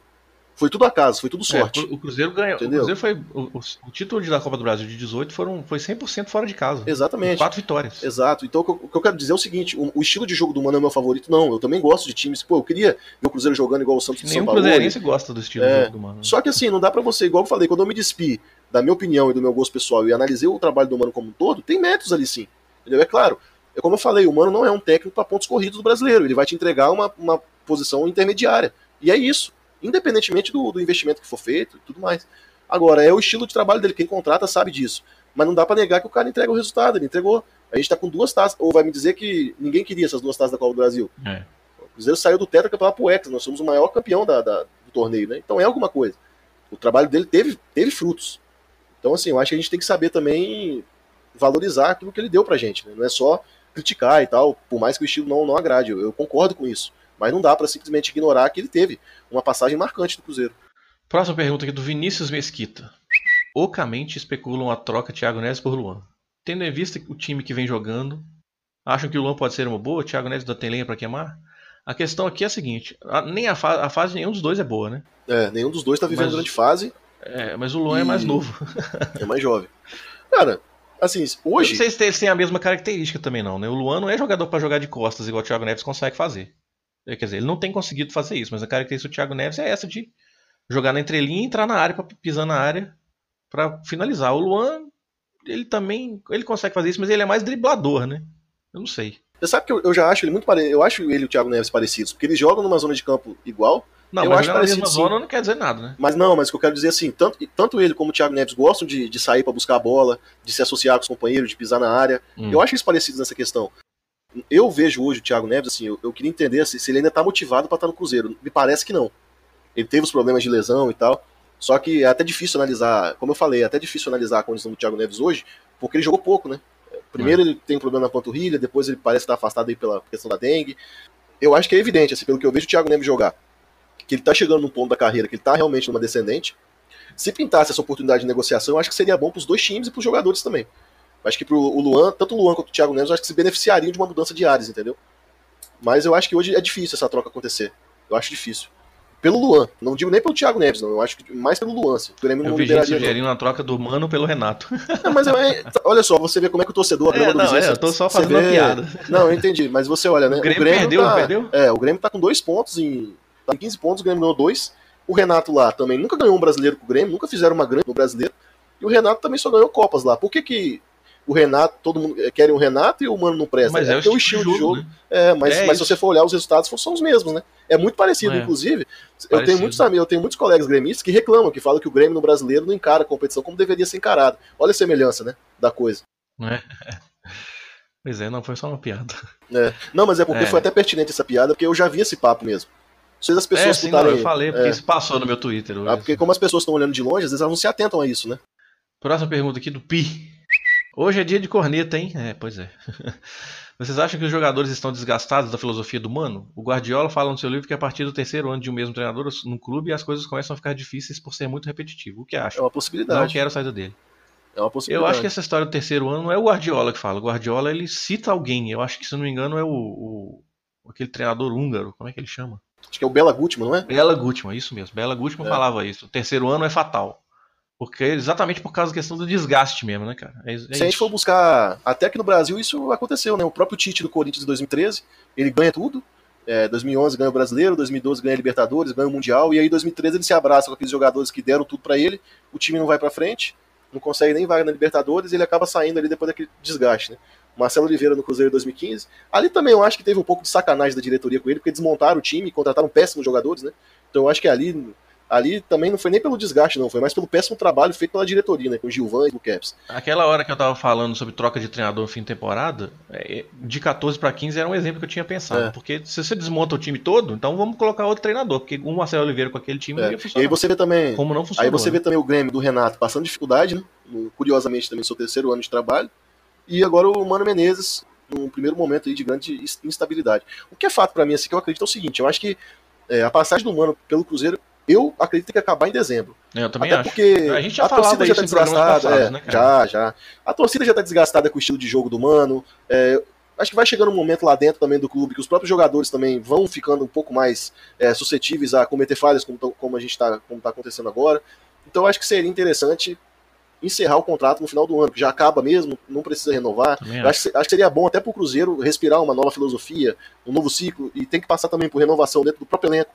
Foi tudo acaso, foi tudo é, sorte. É, o Cruzeiro ganhou. Entendeu? O Cruzeiro foi. O, o, título da Copa do Brasil de 18 foram, foi 100% fora de casa. Exatamente. Quatro vitórias. Exato. Então o que, eu, o que eu quero dizer é o seguinte: o, o, estilo de jogo do Mano é meu favorito. Não, eu também gosto de times. Pô, eu queria ver o Cruzeiro jogando igual o Santos de São Paulo. Nenhum cruzeirense gosta do estilo é, do jogo do Mano. Só que assim, não dá pra você, igual eu falei, quando eu me despi da minha opinião e do meu gosto pessoal e analisei o trabalho do Mano como um todo, tem métodos ali sim. Entendeu? É claro. É como eu falei, o Mano não é um técnico para pontos corridos do brasileiro. Ele vai te entregar uma, uma posição intermediária. E é isso independentemente do, do investimento que for feito e tudo mais. Agora, é o estilo de trabalho dele, quem contrata sabe disso. Mas não dá para negar que o cara entrega o resultado, ele entregou. A gente tá com duas taças, ou vai me dizer que ninguém queria essas duas taças da Copa do Brasil. É. O Cruzeiro saiu do Tetra para pro Hexa, nós somos o maior campeão da, da, do torneio, né? Então é alguma coisa. O trabalho dele teve, teve frutos. Então, assim, eu acho que a gente tem que saber também valorizar aquilo que ele deu pra gente, né? Não é só criticar e tal, por mais que o estilo não, não agrade, eu, eu concordo com isso. Mas não dá para simplesmente ignorar que ele teve uma passagem marcante do Cruzeiro. Próxima pergunta aqui do Vinícius Mesquita. Ocamente especulam a troca Thiago Neves por Luan. Tendo em vista o time que vem jogando, acham que o Luan pode ser uma boa? Thiago Neves ainda tem lenha para queimar? A questão aqui é a seguinte: a, nem a, fa a, fase de nenhum dos dois é boa, né? É, nenhum dos dois tá vivendo mas, grande fase. É, mas o Luan é mais novo. [LAUGHS] é mais jovem. Cara, assim, hoje. não sei se eles têm a mesma característica também, não, né? O Luan não é jogador para jogar de costas, igual o Thiago Neves consegue fazer. É, quer dizer, ele não tem conseguido fazer isso, mas a característica do Thiago Neves é essa de jogar na entrelinha e entrar na área, para pisar na área para finalizar. O Luan, ele também, ele consegue fazer isso, mas ele é mais driblador, né? Eu não sei. Você sabe que eu, eu já acho ele muito parecido, eu acho ele e o Thiago Neves parecidos, porque eles jogam numa zona de campo igual. Não, eu mas acho na mesma zona não quer dizer nada, né? Mas não, mas o que eu quero dizer assim, tanto, tanto ele como o Thiago Neves gostam de, de sair para buscar a bola, de se associar com os companheiros, de pisar na área. Hum. Eu acho eles parecidos nessa questão eu vejo hoje o Thiago Neves, assim, eu, eu queria entender assim, se ele ainda está motivado para estar tá no Cruzeiro. Me parece que não. Ele teve os problemas de lesão e tal. Só que é até difícil analisar, como eu falei, é até difícil analisar a condição do Thiago Neves hoje, porque ele jogou pouco, né? Primeiro é. ele tem um problema na panturrilha, depois ele parece estar afastado aí pela questão da dengue. Eu acho que é evidente, assim, pelo que eu vejo o Thiago Neves jogar, que ele está chegando num ponto da carreira, que ele está realmente numa descendente. Se pintasse essa oportunidade de negociação, eu acho que seria bom para os dois times e para os jogadores também. Acho que pro o Luan, tanto o Luan quanto o Thiago Neves, acho que se beneficiariam de uma mudança de áreas, entendeu? Mas eu acho que hoje é difícil essa troca acontecer. Eu acho difícil. Pelo Luan. Não digo nem pelo Thiago Neves, não. Eu acho que mais pelo Luan. Se o Grêmio eu vi gente sugerindo uma troca do Mano pelo Renato. Não, mas é, olha só, você vê como é que o torcedor... É, não, é, eu tô só fazendo vê... uma piada. Não, eu entendi. Mas você olha, né? O Grêmio, o Grêmio perdeu, tá, perdeu? É, o Grêmio tá com dois pontos em... Tá em 15 pontos, o Grêmio ganhou dois. O Renato lá também nunca ganhou um brasileiro com o Grêmio, nunca fizeram uma grande no brasileiro. E o Renato também só ganhou Copas lá. Por que que o Renato, todo mundo quer o Renato e o Mano não presta. Mas é, é, é o estilo de jogo. Jogo. Né? É, mas, é mas se você for olhar os resultados, são os mesmos, né? É muito parecido, é. inclusive. Parecido. Eu tenho muitos amigos, eu tenho muitos colegas gremistas que reclamam, que falam que o Grêmio no brasileiro não encara a competição como deveria ser encarado. Olha a semelhança, né? Da coisa. É. [LAUGHS] Pois é, não foi só uma piada. É. Não, mas é porque é. foi até pertinente essa piada, porque eu já vi esse papo mesmo. Se as pessoas é, sim, não, eu falei, porque isso passou no meu Twitter. Ah, porque como as pessoas estão olhando de longe, às vezes elas não se atentam a isso, né? Próxima pergunta aqui do Pi. Hoje é dia de corneta, hein? É, pois é. [LAUGHS] Vocês acham que os jogadores estão desgastados da filosofia do mano? O Guardiola fala no seu livro que a partir do terceiro ano de um mesmo treinador no clube as coisas começam a ficar difíceis por ser muito repetitivo. O que acha? É uma possibilidade. Não quero sair dele. É uma possibilidade. Eu acho que essa história do terceiro ano não é o Guardiola que fala. O Guardiola ele cita alguém. Eu acho que, se não me engano, é o, o aquele treinador húngaro. Como é que ele chama? Acho que é o Bela Gutmann, não é? Bela Gutmann, isso mesmo. Bela Gutmann é. falava isso. O terceiro ano é fatal. Porque exatamente por causa da questão do desgaste mesmo, né, cara? É, é Se a gente for buscar. Até que no Brasil isso aconteceu, né? O próprio Tite do Corinthians de 2013, ele ganha tudo. É, 2011 ganha o Brasileiro, 2012 ganha a Libertadores, ganha o Mundial, e aí 2013 ele se abraça com aqueles jogadores que deram tudo para ele, o time não vai para frente, não consegue nem vaga na Libertadores e ele acaba saindo ali depois daquele desgaste, né? Marcelo Oliveira no Cruzeiro 2015. Ali também eu acho que teve um pouco de sacanagem da diretoria com ele, porque desmontaram o time, contrataram péssimos jogadores, né? Então eu acho que ali ali também não foi nem pelo desgaste, não, foi mais pelo péssimo trabalho feito pela diretoria, né, com o Gilvan e o Caps. Aquela hora que eu tava falando sobre troca de treinador no fim de temporada, é, de 14 para 15 era um exemplo que eu tinha pensado, é. porque se você desmonta o time todo, então vamos colocar outro treinador, porque o Marcelo Oliveira com aquele time é. não ia funcionar. E aí você vê também, como não funcionou, aí você vê também o Grêmio do Renato passando dificuldade, né, curiosamente também seu terceiro ano de trabalho, e agora o Mano Menezes num primeiro momento aí de grande instabilidade. O que é fato para mim, assim, que eu acredito é o seguinte, eu acho que é, a passagem do Mano pelo Cruzeiro eu acredito que acabar em dezembro. Eu também Até acho. porque a gente já a torcida já tá desgastada. passados, é, né, já, já. A torcida já tá desgastada com o estilo de jogo do Mano. É, acho que vai chegando um momento lá dentro também do clube que os próprios jogadores também vão ficando um pouco mais é, suscetíveis a cometer falhas, como, como a gente tá, como tá acontecendo agora. Então acho que seria interessante encerrar o contrato no final do ano, que já acaba mesmo, não precisa renovar. Acho, acho, que seria bom até para o Cruzeiro respirar uma nova filosofia, um novo ciclo, e tem que passar também por renovação dentro do próprio elenco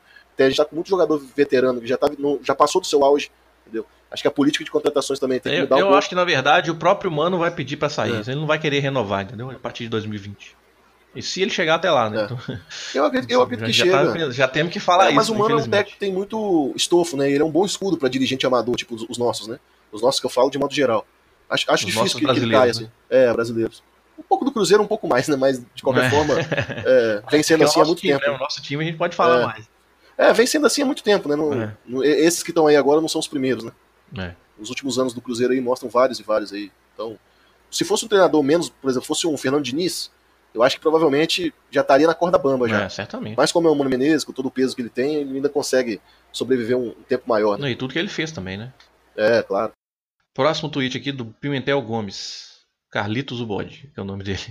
a gente tá com muito jogador veterano que já, tá, no, já passou do seu auge, entendeu? Acho que a política de contratações também tem que mudar eu, um Eu acho que, na verdade, o próprio Mano vai pedir para sair. É. Ele não vai querer renovar, entendeu? A partir de 2020. E se ele chegar até lá, né? É. Então... Eu acredito, eu [LAUGHS] acredito já, que já chega. Tá, já temos que falar é, isso. Mas o Mano é um técnico que tem muito estofo, né? Ele é um bom escudo para dirigente amador, tipo os, os, nossos, né? Os nossos que eu falo de modo geral. Acho, acho difícil que, que ele caia, assim. É, brasileiros. Um pouco do Cruzeiro, um pouco mais, né? Mas, de qualquer É. forma, é, vem sendo assim há muito time, tempo. né? O nosso time a gente pode falar É. mais. É, vem sendo assim há muito tempo, né? Não- É. não- esses que estão aí agora não são os primeiros, né? É. Os últimos anos do Cruzeiro aí mostram vários e vários aí. Então, se fosse um treinador menos, por exemplo, fosse um Fernando Diniz, eu acho que provavelmente já estaria na corda bamba já. É, certamente. Mas como é o Mano Menezes, com todo o peso que ele tem, ele ainda consegue sobreviver um tempo maior, né? Não, E tudo que ele fez também, né? É, claro. Próximo tweet aqui do Pimentel Gomes. Carlitos Ubode, que é o nome dele.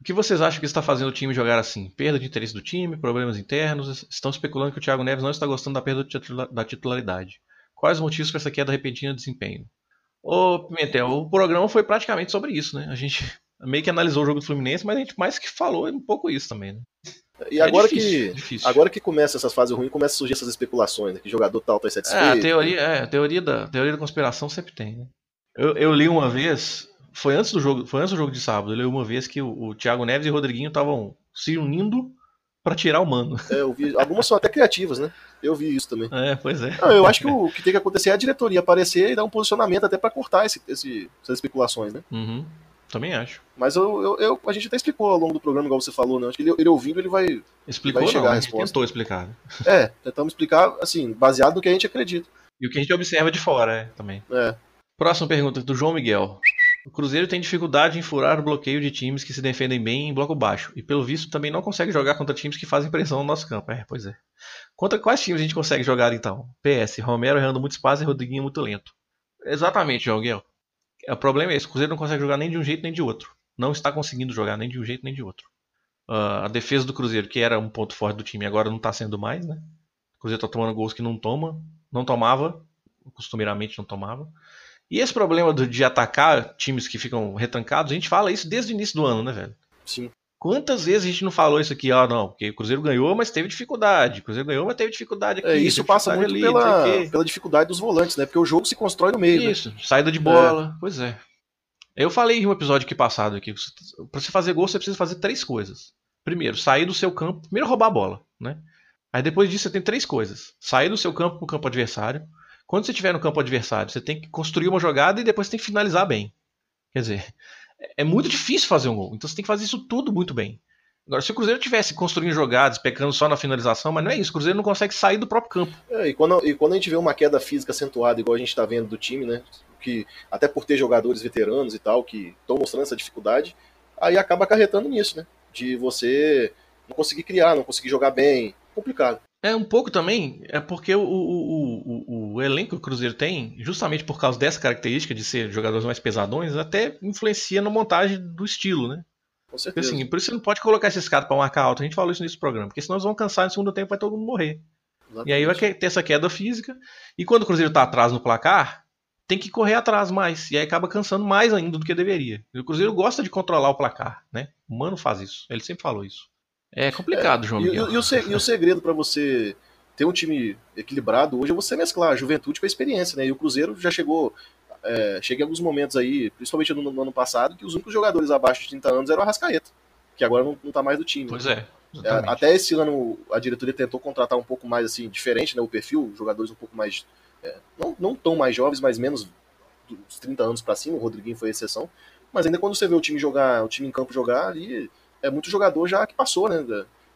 O que vocês acham que está fazendo o time jogar assim? Perda de interesse do time, problemas internos? Estão especulando que o Thiago Neves não está gostando da perda da titularidade. Quais os motivos para essa queda repentina de desempenho? Ô, Pimentel, o programa foi praticamente sobre isso, né? A gente [LAUGHS] meio que analisou o jogo do Fluminense, mas a gente mais que falou um pouco isso também, né? E É agora difícil, que difícil. agora que começa essas fases ruins, começa a surgir essas especulações, né? Que jogador tal tá É, a teoria, é, a teoria da, a teoria da conspiração sempre tem, né? Eu, eu li uma vez, foi antes do jogo, foi antes do jogo de sábado, eu li uma vez que o, o Thiago Neves e o Rodriguinho estavam se unindo pra tirar o mano. É, eu vi, algumas são até criativas, né? Eu vi isso também. É, pois é. Não, eu acho que o que tem que acontecer é a diretoria aparecer e dar um posicionamento até pra cortar esse, esse- essas especulações, né? Uhum, também acho. Mas eu, eu- eu- a gente até explicou ao longo do programa, igual você falou, né? Acho que ele, ele ouvindo, ele vai. Explicou Vai chegar não, a a gente tentou explicar. né? É, tentamos explicar, assim, baseado no que a gente acredita. E o que a gente observa de fora, é, também. É. Próxima pergunta do João Miguel. O Cruzeiro tem dificuldade em furar o bloqueio de times que se defendem bem em bloco baixo. E pelo visto também não consegue jogar contra times que fazem pressão no nosso campo. É, pois é. Contra quais times a gente consegue jogar então? PS, Romero errando muito espaço e Rodriguinho muito lento. Exatamente, João Miguel. O problema é esse, o Cruzeiro não consegue jogar nem de um jeito nem de outro. Não está conseguindo jogar nem de um jeito nem de outro. Ah, a defesa do Cruzeiro, que era um ponto forte do time, agora não está sendo mais, né? O Cruzeiro está tomando gols que não toma, não tomava, costumeiramente não tomava. E esse problema do- de atacar times que ficam retrancados, a gente fala isso desde o início do ano, né, velho? Sim. Quantas vezes a gente não falou isso aqui? Ah, não, porque o Cruzeiro ganhou, mas teve dificuldade. O Cruzeiro ganhou, mas teve dificuldade aqui. É, isso passa muito ali, pela, pela dificuldade dos volantes, né? Porque o jogo se constrói no meio, né? Isso, saída de bola, pois é. Eu falei em um episódio aqui passado aqui, para você fazer gol você precisa fazer três coisas. Primeiro, sair do seu campo, primeiro roubar a bola, né? Aí depois disso você tem três coisas. Sair do seu campo para o campo adversário. Quando você estiver no campo adversário, você tem que construir uma jogada e depois tem que finalizar bem. Quer dizer, é- muito difícil fazer um gol. Então você tem que fazer isso tudo muito bem. Agora, se o Cruzeiro tivesse construindo jogadas, pecando só na finalização, mas não é isso. O Cruzeiro não consegue sair do próprio campo. É, e, quando, e quando a gente vê uma queda física acentuada, igual a gente tá vendo do time, né? Que, até por ter jogadores veteranos e tal, que estão mostrando essa dificuldade, aí acaba acarretando nisso, né? De você não conseguir criar, não conseguir jogar bem. Complicado. É um pouco também, é porque o, o, o, o, elenco que o Cruzeiro tem, justamente por causa dessa característica de ser jogadores mais pesadões, até influencia na montagem do estilo, né? Com certeza. assim, por isso você não pode colocar esses caras pra marcar alto. A gente falou isso nesse programa, porque senão eles vão cansar no segundo tempo vai todo mundo morrer. E aí vai ter essa queda física. E quando o Cruzeiro tá atrás no placar, tem que correr atrás mais. E aí acaba cansando mais ainda do que deveria. E o Cruzeiro gosta de controlar o placar, né? O Mano faz isso. Ele sempre falou isso. É complicado, João E, e- Miguel. e o, se- e o segredo pra você ter um time equilibrado hoje é você mesclar a juventude com a experiência, né? E o Cruzeiro já chegou é, chega em alguns momentos aí, principalmente no, no, ano passado, que os únicos jogadores abaixo de 30 anos eram o Arrascaeta, que agora não, não tá mais do time. Pois é. é até esse ano a diretoria tentou contratar um pouco mais assim, diferente, né? O perfil, jogadores um pouco mais. É, não, não tão mais jovens, mas menos dos 30 anos para cima, o Rodriguinho foi exceção. Mas ainda quando você vê o time jogar, o time em campo jogar ali, é muito jogador já que passou, né?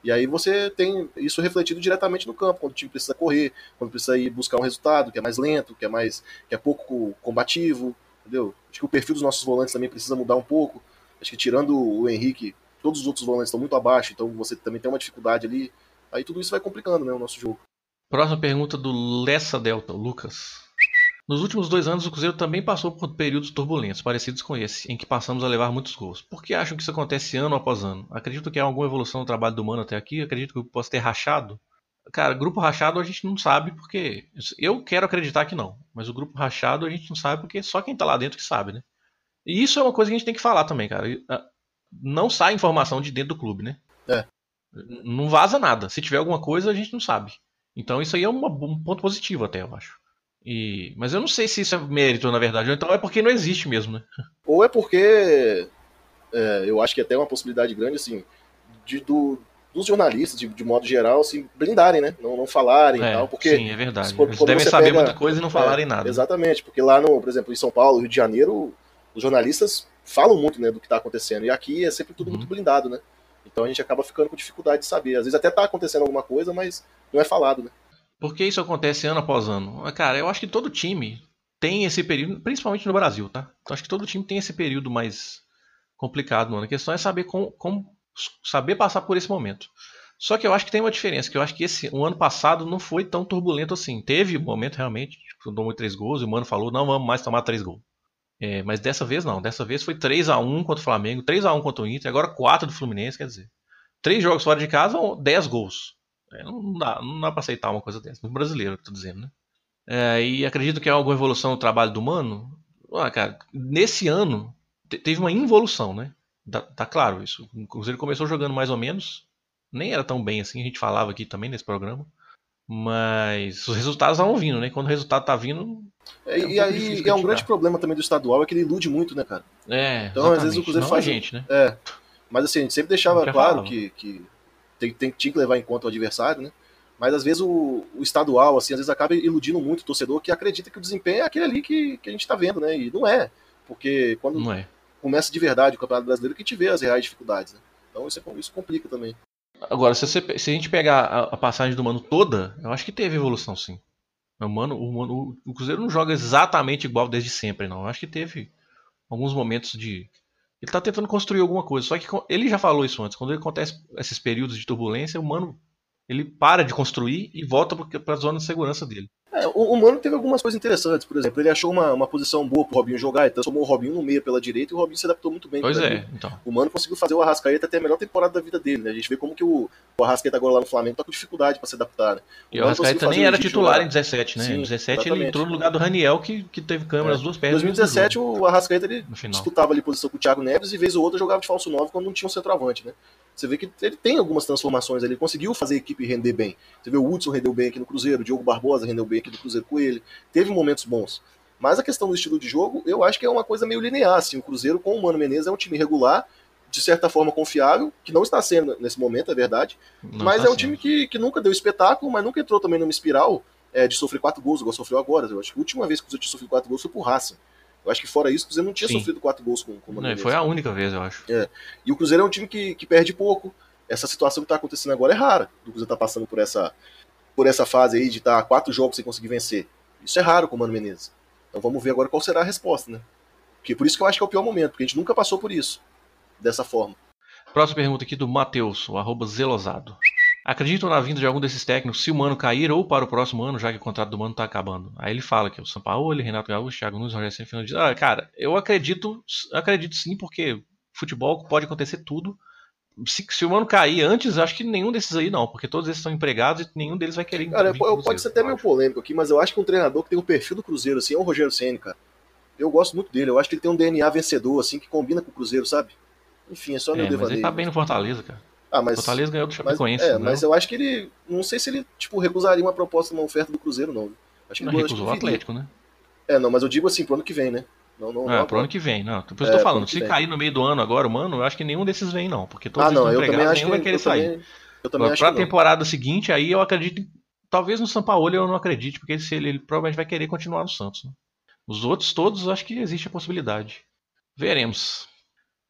E aí você tem isso refletido diretamente no campo, quando o time precisa correr, quando precisa ir buscar um resultado que é mais lento, que é mais que é pouco combativo, entendeu? Acho que o perfil dos nossos volantes também precisa mudar um pouco. Acho que tirando o Henrique, todos os outros volantes estão muito abaixo, então você também tem uma dificuldade ali. Aí tudo isso vai complicando, né, o nosso jogo. Próxima pergunta do Lessa Delta, Lucas. Nos últimos dois anos, o Cruzeiro também passou por períodos turbulentos, parecidos com esse, em que passamos a levar muitos gols. Por que acham que isso acontece ano após ano? Acredito que há alguma evolução no trabalho do Mano até aqui? Acredito que possa ter rachado? Cara, grupo rachado a gente não sabe porque. Eu quero acreditar que não, mas o grupo rachado a gente não sabe porque só quem tá lá dentro que sabe, né? E isso é uma coisa que a gente tem que falar também, cara. Ah, não sai informação de dentro do clube, né? É. Não vaza nada. Se tiver alguma coisa, a gente não sabe. Então isso aí é uma, um ponto positivo até, eu acho. E, mas eu não sei se isso é mérito, na verdade. Ou então é porque não existe mesmo, né? [LAUGHS] Ou é porque é, eu acho que é até uma possibilidade grande, assim, de, do, dos jornalistas, de, de, modo geral, assim, blindarem, né? Não, não falarem é, e tal. Porque, sim, é verdade. Eles devem saber pega, muita coisa e não falarem é, nada. Exatamente, porque lá, no, por exemplo, em São Paulo, Rio de Janeiro, os jornalistas falam muito né, do que está acontecendo. E aqui é sempre tudo uhum. muito blindado, né? Então a gente acaba ficando com dificuldade de saber. Às vezes até está acontecendo alguma coisa, mas não é falado, né? Por que isso acontece ano após ano? Cara, eu acho que todo time tem esse período, principalmente no Brasil, tá? Então acho que todo time tem esse período mais complicado no ano. A questão é saber como, como saber passar por esse momento. Só que eu acho que tem uma diferença, que eu acho que esse o ano passado não foi tão turbulento assim. Teve um momento realmente, tipo, tomou três gols e o mano falou, não vamos mais tomar três gols. É, mas dessa vez não, dessa vez foi 3 a 1 contra o Flamengo, 3 a 1 contra o Inter, agora 4 do Fluminense, quer dizer. Três jogos fora de casa, 10 gols. É, não dá, não dá pra aceitar uma coisa dessa. No brasileiro, tô dizendo, né? É, e acredito que há alguma evolução no trabalho do Mano. Ah, cara, nesse ano teve uma involução, né? Tá, tá, claro isso. O Cruzeiro começou jogando mais ou menos. Nem era tão bem assim, a gente falava aqui também nesse programa. Mas os resultados estavam vindo, né? Quando o resultado tá vindo. É, é um e aí é um grande problema também do estadual, é que ele ilude muito, né, cara? É. Então, às vezes o Cruzeiro Não faz. A gente, né? É. Mas assim, a gente sempre deixava claro que, que tem, tem, tinha que levar em conta o adversário, né? Mas às vezes o, o, estadual, assim, às vezes acaba iludindo muito o torcedor que acredita que o desempenho é aquele ali que, que a gente está vendo, né? E não é. Porque quando é. começa de verdade o Campeonato Brasileiro que a gente vê as reais dificuldades, né? Então isso, é, isso complica também. Agora, se, você, se a gente pegar a, a, passagem do Mano toda, eu acho que teve evolução, sim. O, Mano, o, Mano, o Cruzeiro não joga exatamente igual desde sempre, não. Eu acho que teve alguns momentos de ele está tentando construir alguma coisa. Só que ele já falou isso antes. Quando acontece esses períodos de turbulência, o humano ele para de construir e volta para a zona de segurança dele. É, o, o Mano teve algumas coisas interessantes, por exemplo, ele achou uma, uma posição boa pro Robinho jogar, ele transformou o Robinho no meio pela direita e o Robinho se adaptou muito bem. Pois é, então. O Mano conseguiu fazer o Arrascaeta ter a melhor temporada da vida dele, né? A gente vê como que o, o Arrascaeta agora lá no Flamengo tá com dificuldade para se adaptar, né? O e o Arrascaeta nem era titular jogar. em 17, né? Sim, em 17 exatamente. ele entrou no lugar do Raniel, que, que teve câmera é. duas pernas. Em 2017 o Arrascaeta ele disputava ali posição com o Thiago Neves e vez ou outra jogava de falso 9 quando não tinha um centroavante, né? Você vê que ele tem algumas transformações ali, ele conseguiu fazer a equipe render bem. Você vê o Hudson rendeu bem aqui no Cruzeiro, o Diogo Barbosa rendeu bem aqui no Cruzeiro com ele, teve momentos bons. Mas a questão do estilo de jogo, eu acho que é uma coisa meio linear, assim, o Cruzeiro com o Mano Menezes é um time regular, de certa forma confiável, que não está sendo nesse momento, é verdade, não mas tá é um time que, que nunca deu espetáculo, mas nunca entrou também numa espiral é, de sofrer quatro gols, igual sofreu agora. Eu acho que a última vez que o Cruzeiro sofrido quatro gols foi por Racing. Eu acho que fora isso, o Cruzeiro não tinha Sim. sofrido quatro gols com, com o Mano Foi a única vez, eu acho. É. E o Cruzeiro é um time que, que perde pouco, essa situação que está acontecendo agora é rara. O Cruzeiro está passando por essa, por essa fase aí de estar tá quatro jogos sem conseguir vencer. Isso é raro com o Mano Menezes. Então vamos ver agora qual será a resposta, né? Porque por isso que eu acho que é o pior momento, porque a gente nunca passou por isso, dessa forma. Próxima pergunta aqui do Matheus, o arroba zelosado. Acreditam na vinda de algum desses técnicos se o Mano cair ou para o próximo ano, já que o contrato do Mano está acabando? Aí ele fala que é o São Paulo, Renato Gaúcho, Thiago Nunes, Rogério Senna, ah, cara, eu acredito, acredito sim, porque futebol pode acontecer tudo se, se o mano cair antes, acho que nenhum desses aí não, porque todos esses estão empregados e nenhum deles vai querer. Cara, pode ser até meio polêmico aqui, mas eu acho que um treinador que tem o perfil do Cruzeiro, assim, é o Rogério Senna, cara. Eu gosto muito dele, eu acho que ele tem um DNA vencedor, assim, que combina com o Cruzeiro, sabe? Enfim, é só meu é, devaneio. Mas ele tá bem no Fortaleza, cara. Ah, mas, Fortaleza ganhou do Chapecoense. Mas, é, mas eu acho que ele. Não sei se ele, tipo, recusaria uma proposta, uma oferta do Cruzeiro, não. Acho que não, ele recusou o Atlético, né? É, não, mas eu digo assim, pro ano que vem, né? Não, não, ah, não pro ano que vem, não. Por isso é, eu tô falando, se cair no meio do ano agora, mano, eu acho que nenhum desses vem, não. Porque todos ah, não, também acho nenhum que, vai querer sair. Também, eu também agora, acho pra temporada seguinte, aí eu acredito. Talvez no São Paulo eu não acredite, porque ele, ele, ele provavelmente vai querer continuar no Santos. Né? Os outros todos, acho que existe a possibilidade. Veremos.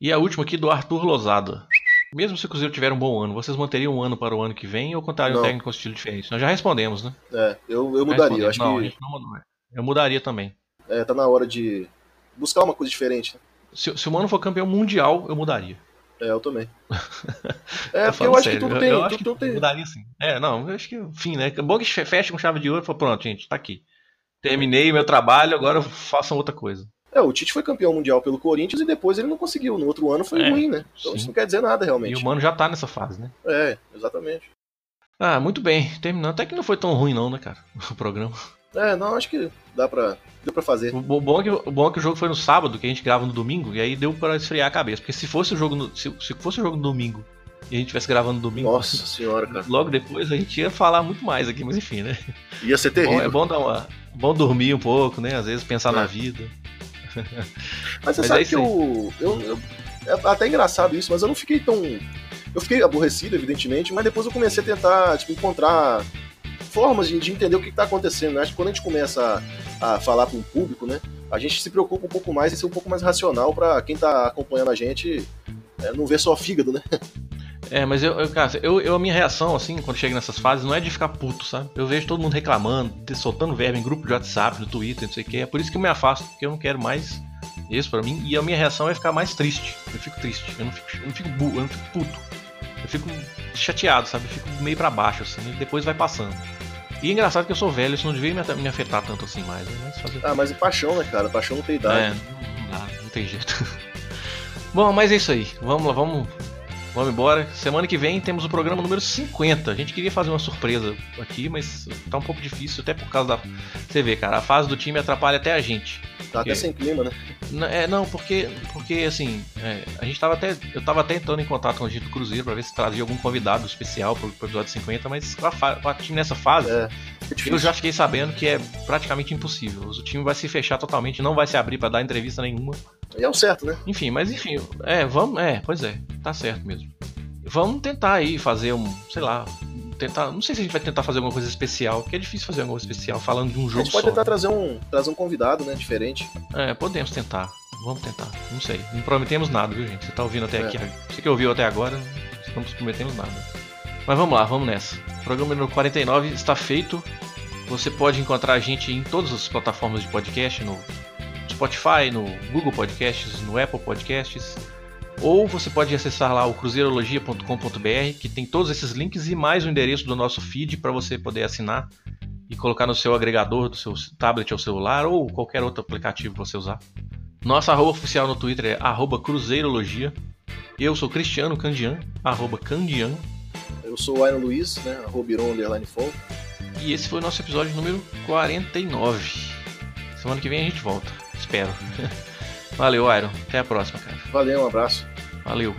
E a última aqui do Arthur Lozada. Mesmo se o Cruzeiro tiver um bom ano, vocês manteriam um ano para o ano que vem ou contariam um técnico com estilo diferente? Nós já respondemos, né? É, eu, eu mudaria. Acho não, que... não, eu mudaria também. É, tá na hora de buscar uma coisa diferente. Né? Se, se o Mano for campeão mundial, eu mudaria. É, eu também. [LAUGHS] É, porque eu acho sério. que tudo tem. Eu, eu acho que tem. mudaria sim. É, não, eu acho que, enfim, né? Bom que fecha com chave de ouro e fala, pronto, gente, tá aqui. Terminei meu trabalho, agora façam outra coisa. É, o Tite foi campeão mundial pelo Corinthians e depois ele não conseguiu. No outro ano foi é, ruim, né? Então sim. isso não quer dizer nada realmente. E o Mano já tá nessa fase, né? É, exatamente. Ah, muito bem. Terminando. Até que não foi tão ruim, não, né, cara? [LAUGHS] O programa. É, não, acho que dá pra, deu pra fazer. O bom, é que, o bom é que o jogo foi no sábado, que a gente grava no domingo, e aí deu pra esfriar a cabeça. Porque se fosse o jogo no, se, se fosse o jogo no domingo e a gente tivesse gravando no domingo. Nossa [LAUGHS] senhora, cara. Logo depois a gente ia falar muito mais aqui, mas enfim, né? Ia ser terrível. Bom, é bom dar uma. Bom dormir um pouco, né? Às vezes pensar é. na vida. [LAUGHS] Mas você mas sabe é que eu, eu, eu, É até engraçado isso, mas eu não fiquei tão. Eu fiquei aborrecido, evidentemente, mas depois eu comecei a tentar, tipo, encontrar formas de, de entender o que está acontecendo. Né? Acho que quando a gente começa a, a falar para um público, né, a gente se preocupa um pouco mais em ser um pouco mais racional para quem está acompanhando a gente é, não ver só fígado, né? É, mas eu, eu, cara, eu, eu, a minha reação, assim, quando chega nessas fases, não é de ficar puto, sabe? Eu vejo todo mundo reclamando, soltando verbo em grupo de WhatsApp, no Twitter, não sei o que. É por isso que eu me afasto, porque eu não quero mais isso pra mim. E a minha reação é ficar mais triste. Eu fico triste, eu não fico, eu não fico, bu, eu não fico puto. Eu fico chateado, sabe? Eu fico meio para baixo, assim, e depois vai passando. E é engraçado que eu sou velho, isso não devia me afetar tanto assim mais. Né? Fazer... Ah, mas é paixão, né, cara? Paixão não tem idade. É, não dá, não tem jeito. [LAUGHS] Bom, mas é isso aí. Vamos lá, vamos Vamos embora. Semana que vem temos o programa número 50. A gente queria fazer uma surpresa aqui, mas tá um pouco difícil, até por causa da. Você vê, cara, a fase do time atrapalha até a gente. Tá até sem clima, né? É, não, porque, porque assim, é, a gente tava até. Eu tava até entrando em contato com a gente do Cruzeiro pra ver se trazia algum convidado especial pro, pro episódio 50, mas com a, com a time nessa fase, é, é eu já fiquei sabendo que é praticamente impossível. O time vai se fechar totalmente, não vai se abrir para dar entrevista nenhuma. E é o certo, né? Enfim, mas enfim, é, vamos. É, pois é, tá certo mesmo. Vamos tentar aí fazer um, sei lá, tentar. Não sei se a gente vai tentar fazer alguma coisa especial, porque é difícil fazer alguma coisa especial falando de um jogo. A gente pode só. tentar trazer um, trazer um convidado, né? Diferente. É, podemos tentar. Vamos tentar. Não sei. Não prometemos nada, viu, gente? Você tá ouvindo até é. aqui. Você que ouviu até agora, não prometendo nada. Mas vamos lá, vamos nessa. O programa número 49 está feito. Você pode encontrar a gente em todas as plataformas de podcast, no Spotify, no Google Podcasts, no Apple Podcasts. Ou você pode acessar lá o cruzeirologia.com.br, que tem todos esses links e mais o endereço do nosso feed para você poder assinar e colocar no seu agregador do seu tablet ou celular ou qualquer outro aplicativo que você usar. Nossa arroba oficial no Twitter é arroba cruzeirologia. Eu sou Cristiano Candian, arroba Candian. Eu sou o Iron Luiz, né, arroba Iron E esse foi o nosso episódio número 49. Semana que vem a gente volta. Espero. [LAUGHS] Valeu, Iron. Até a próxima, cara. Valeu, um abraço. Valeu!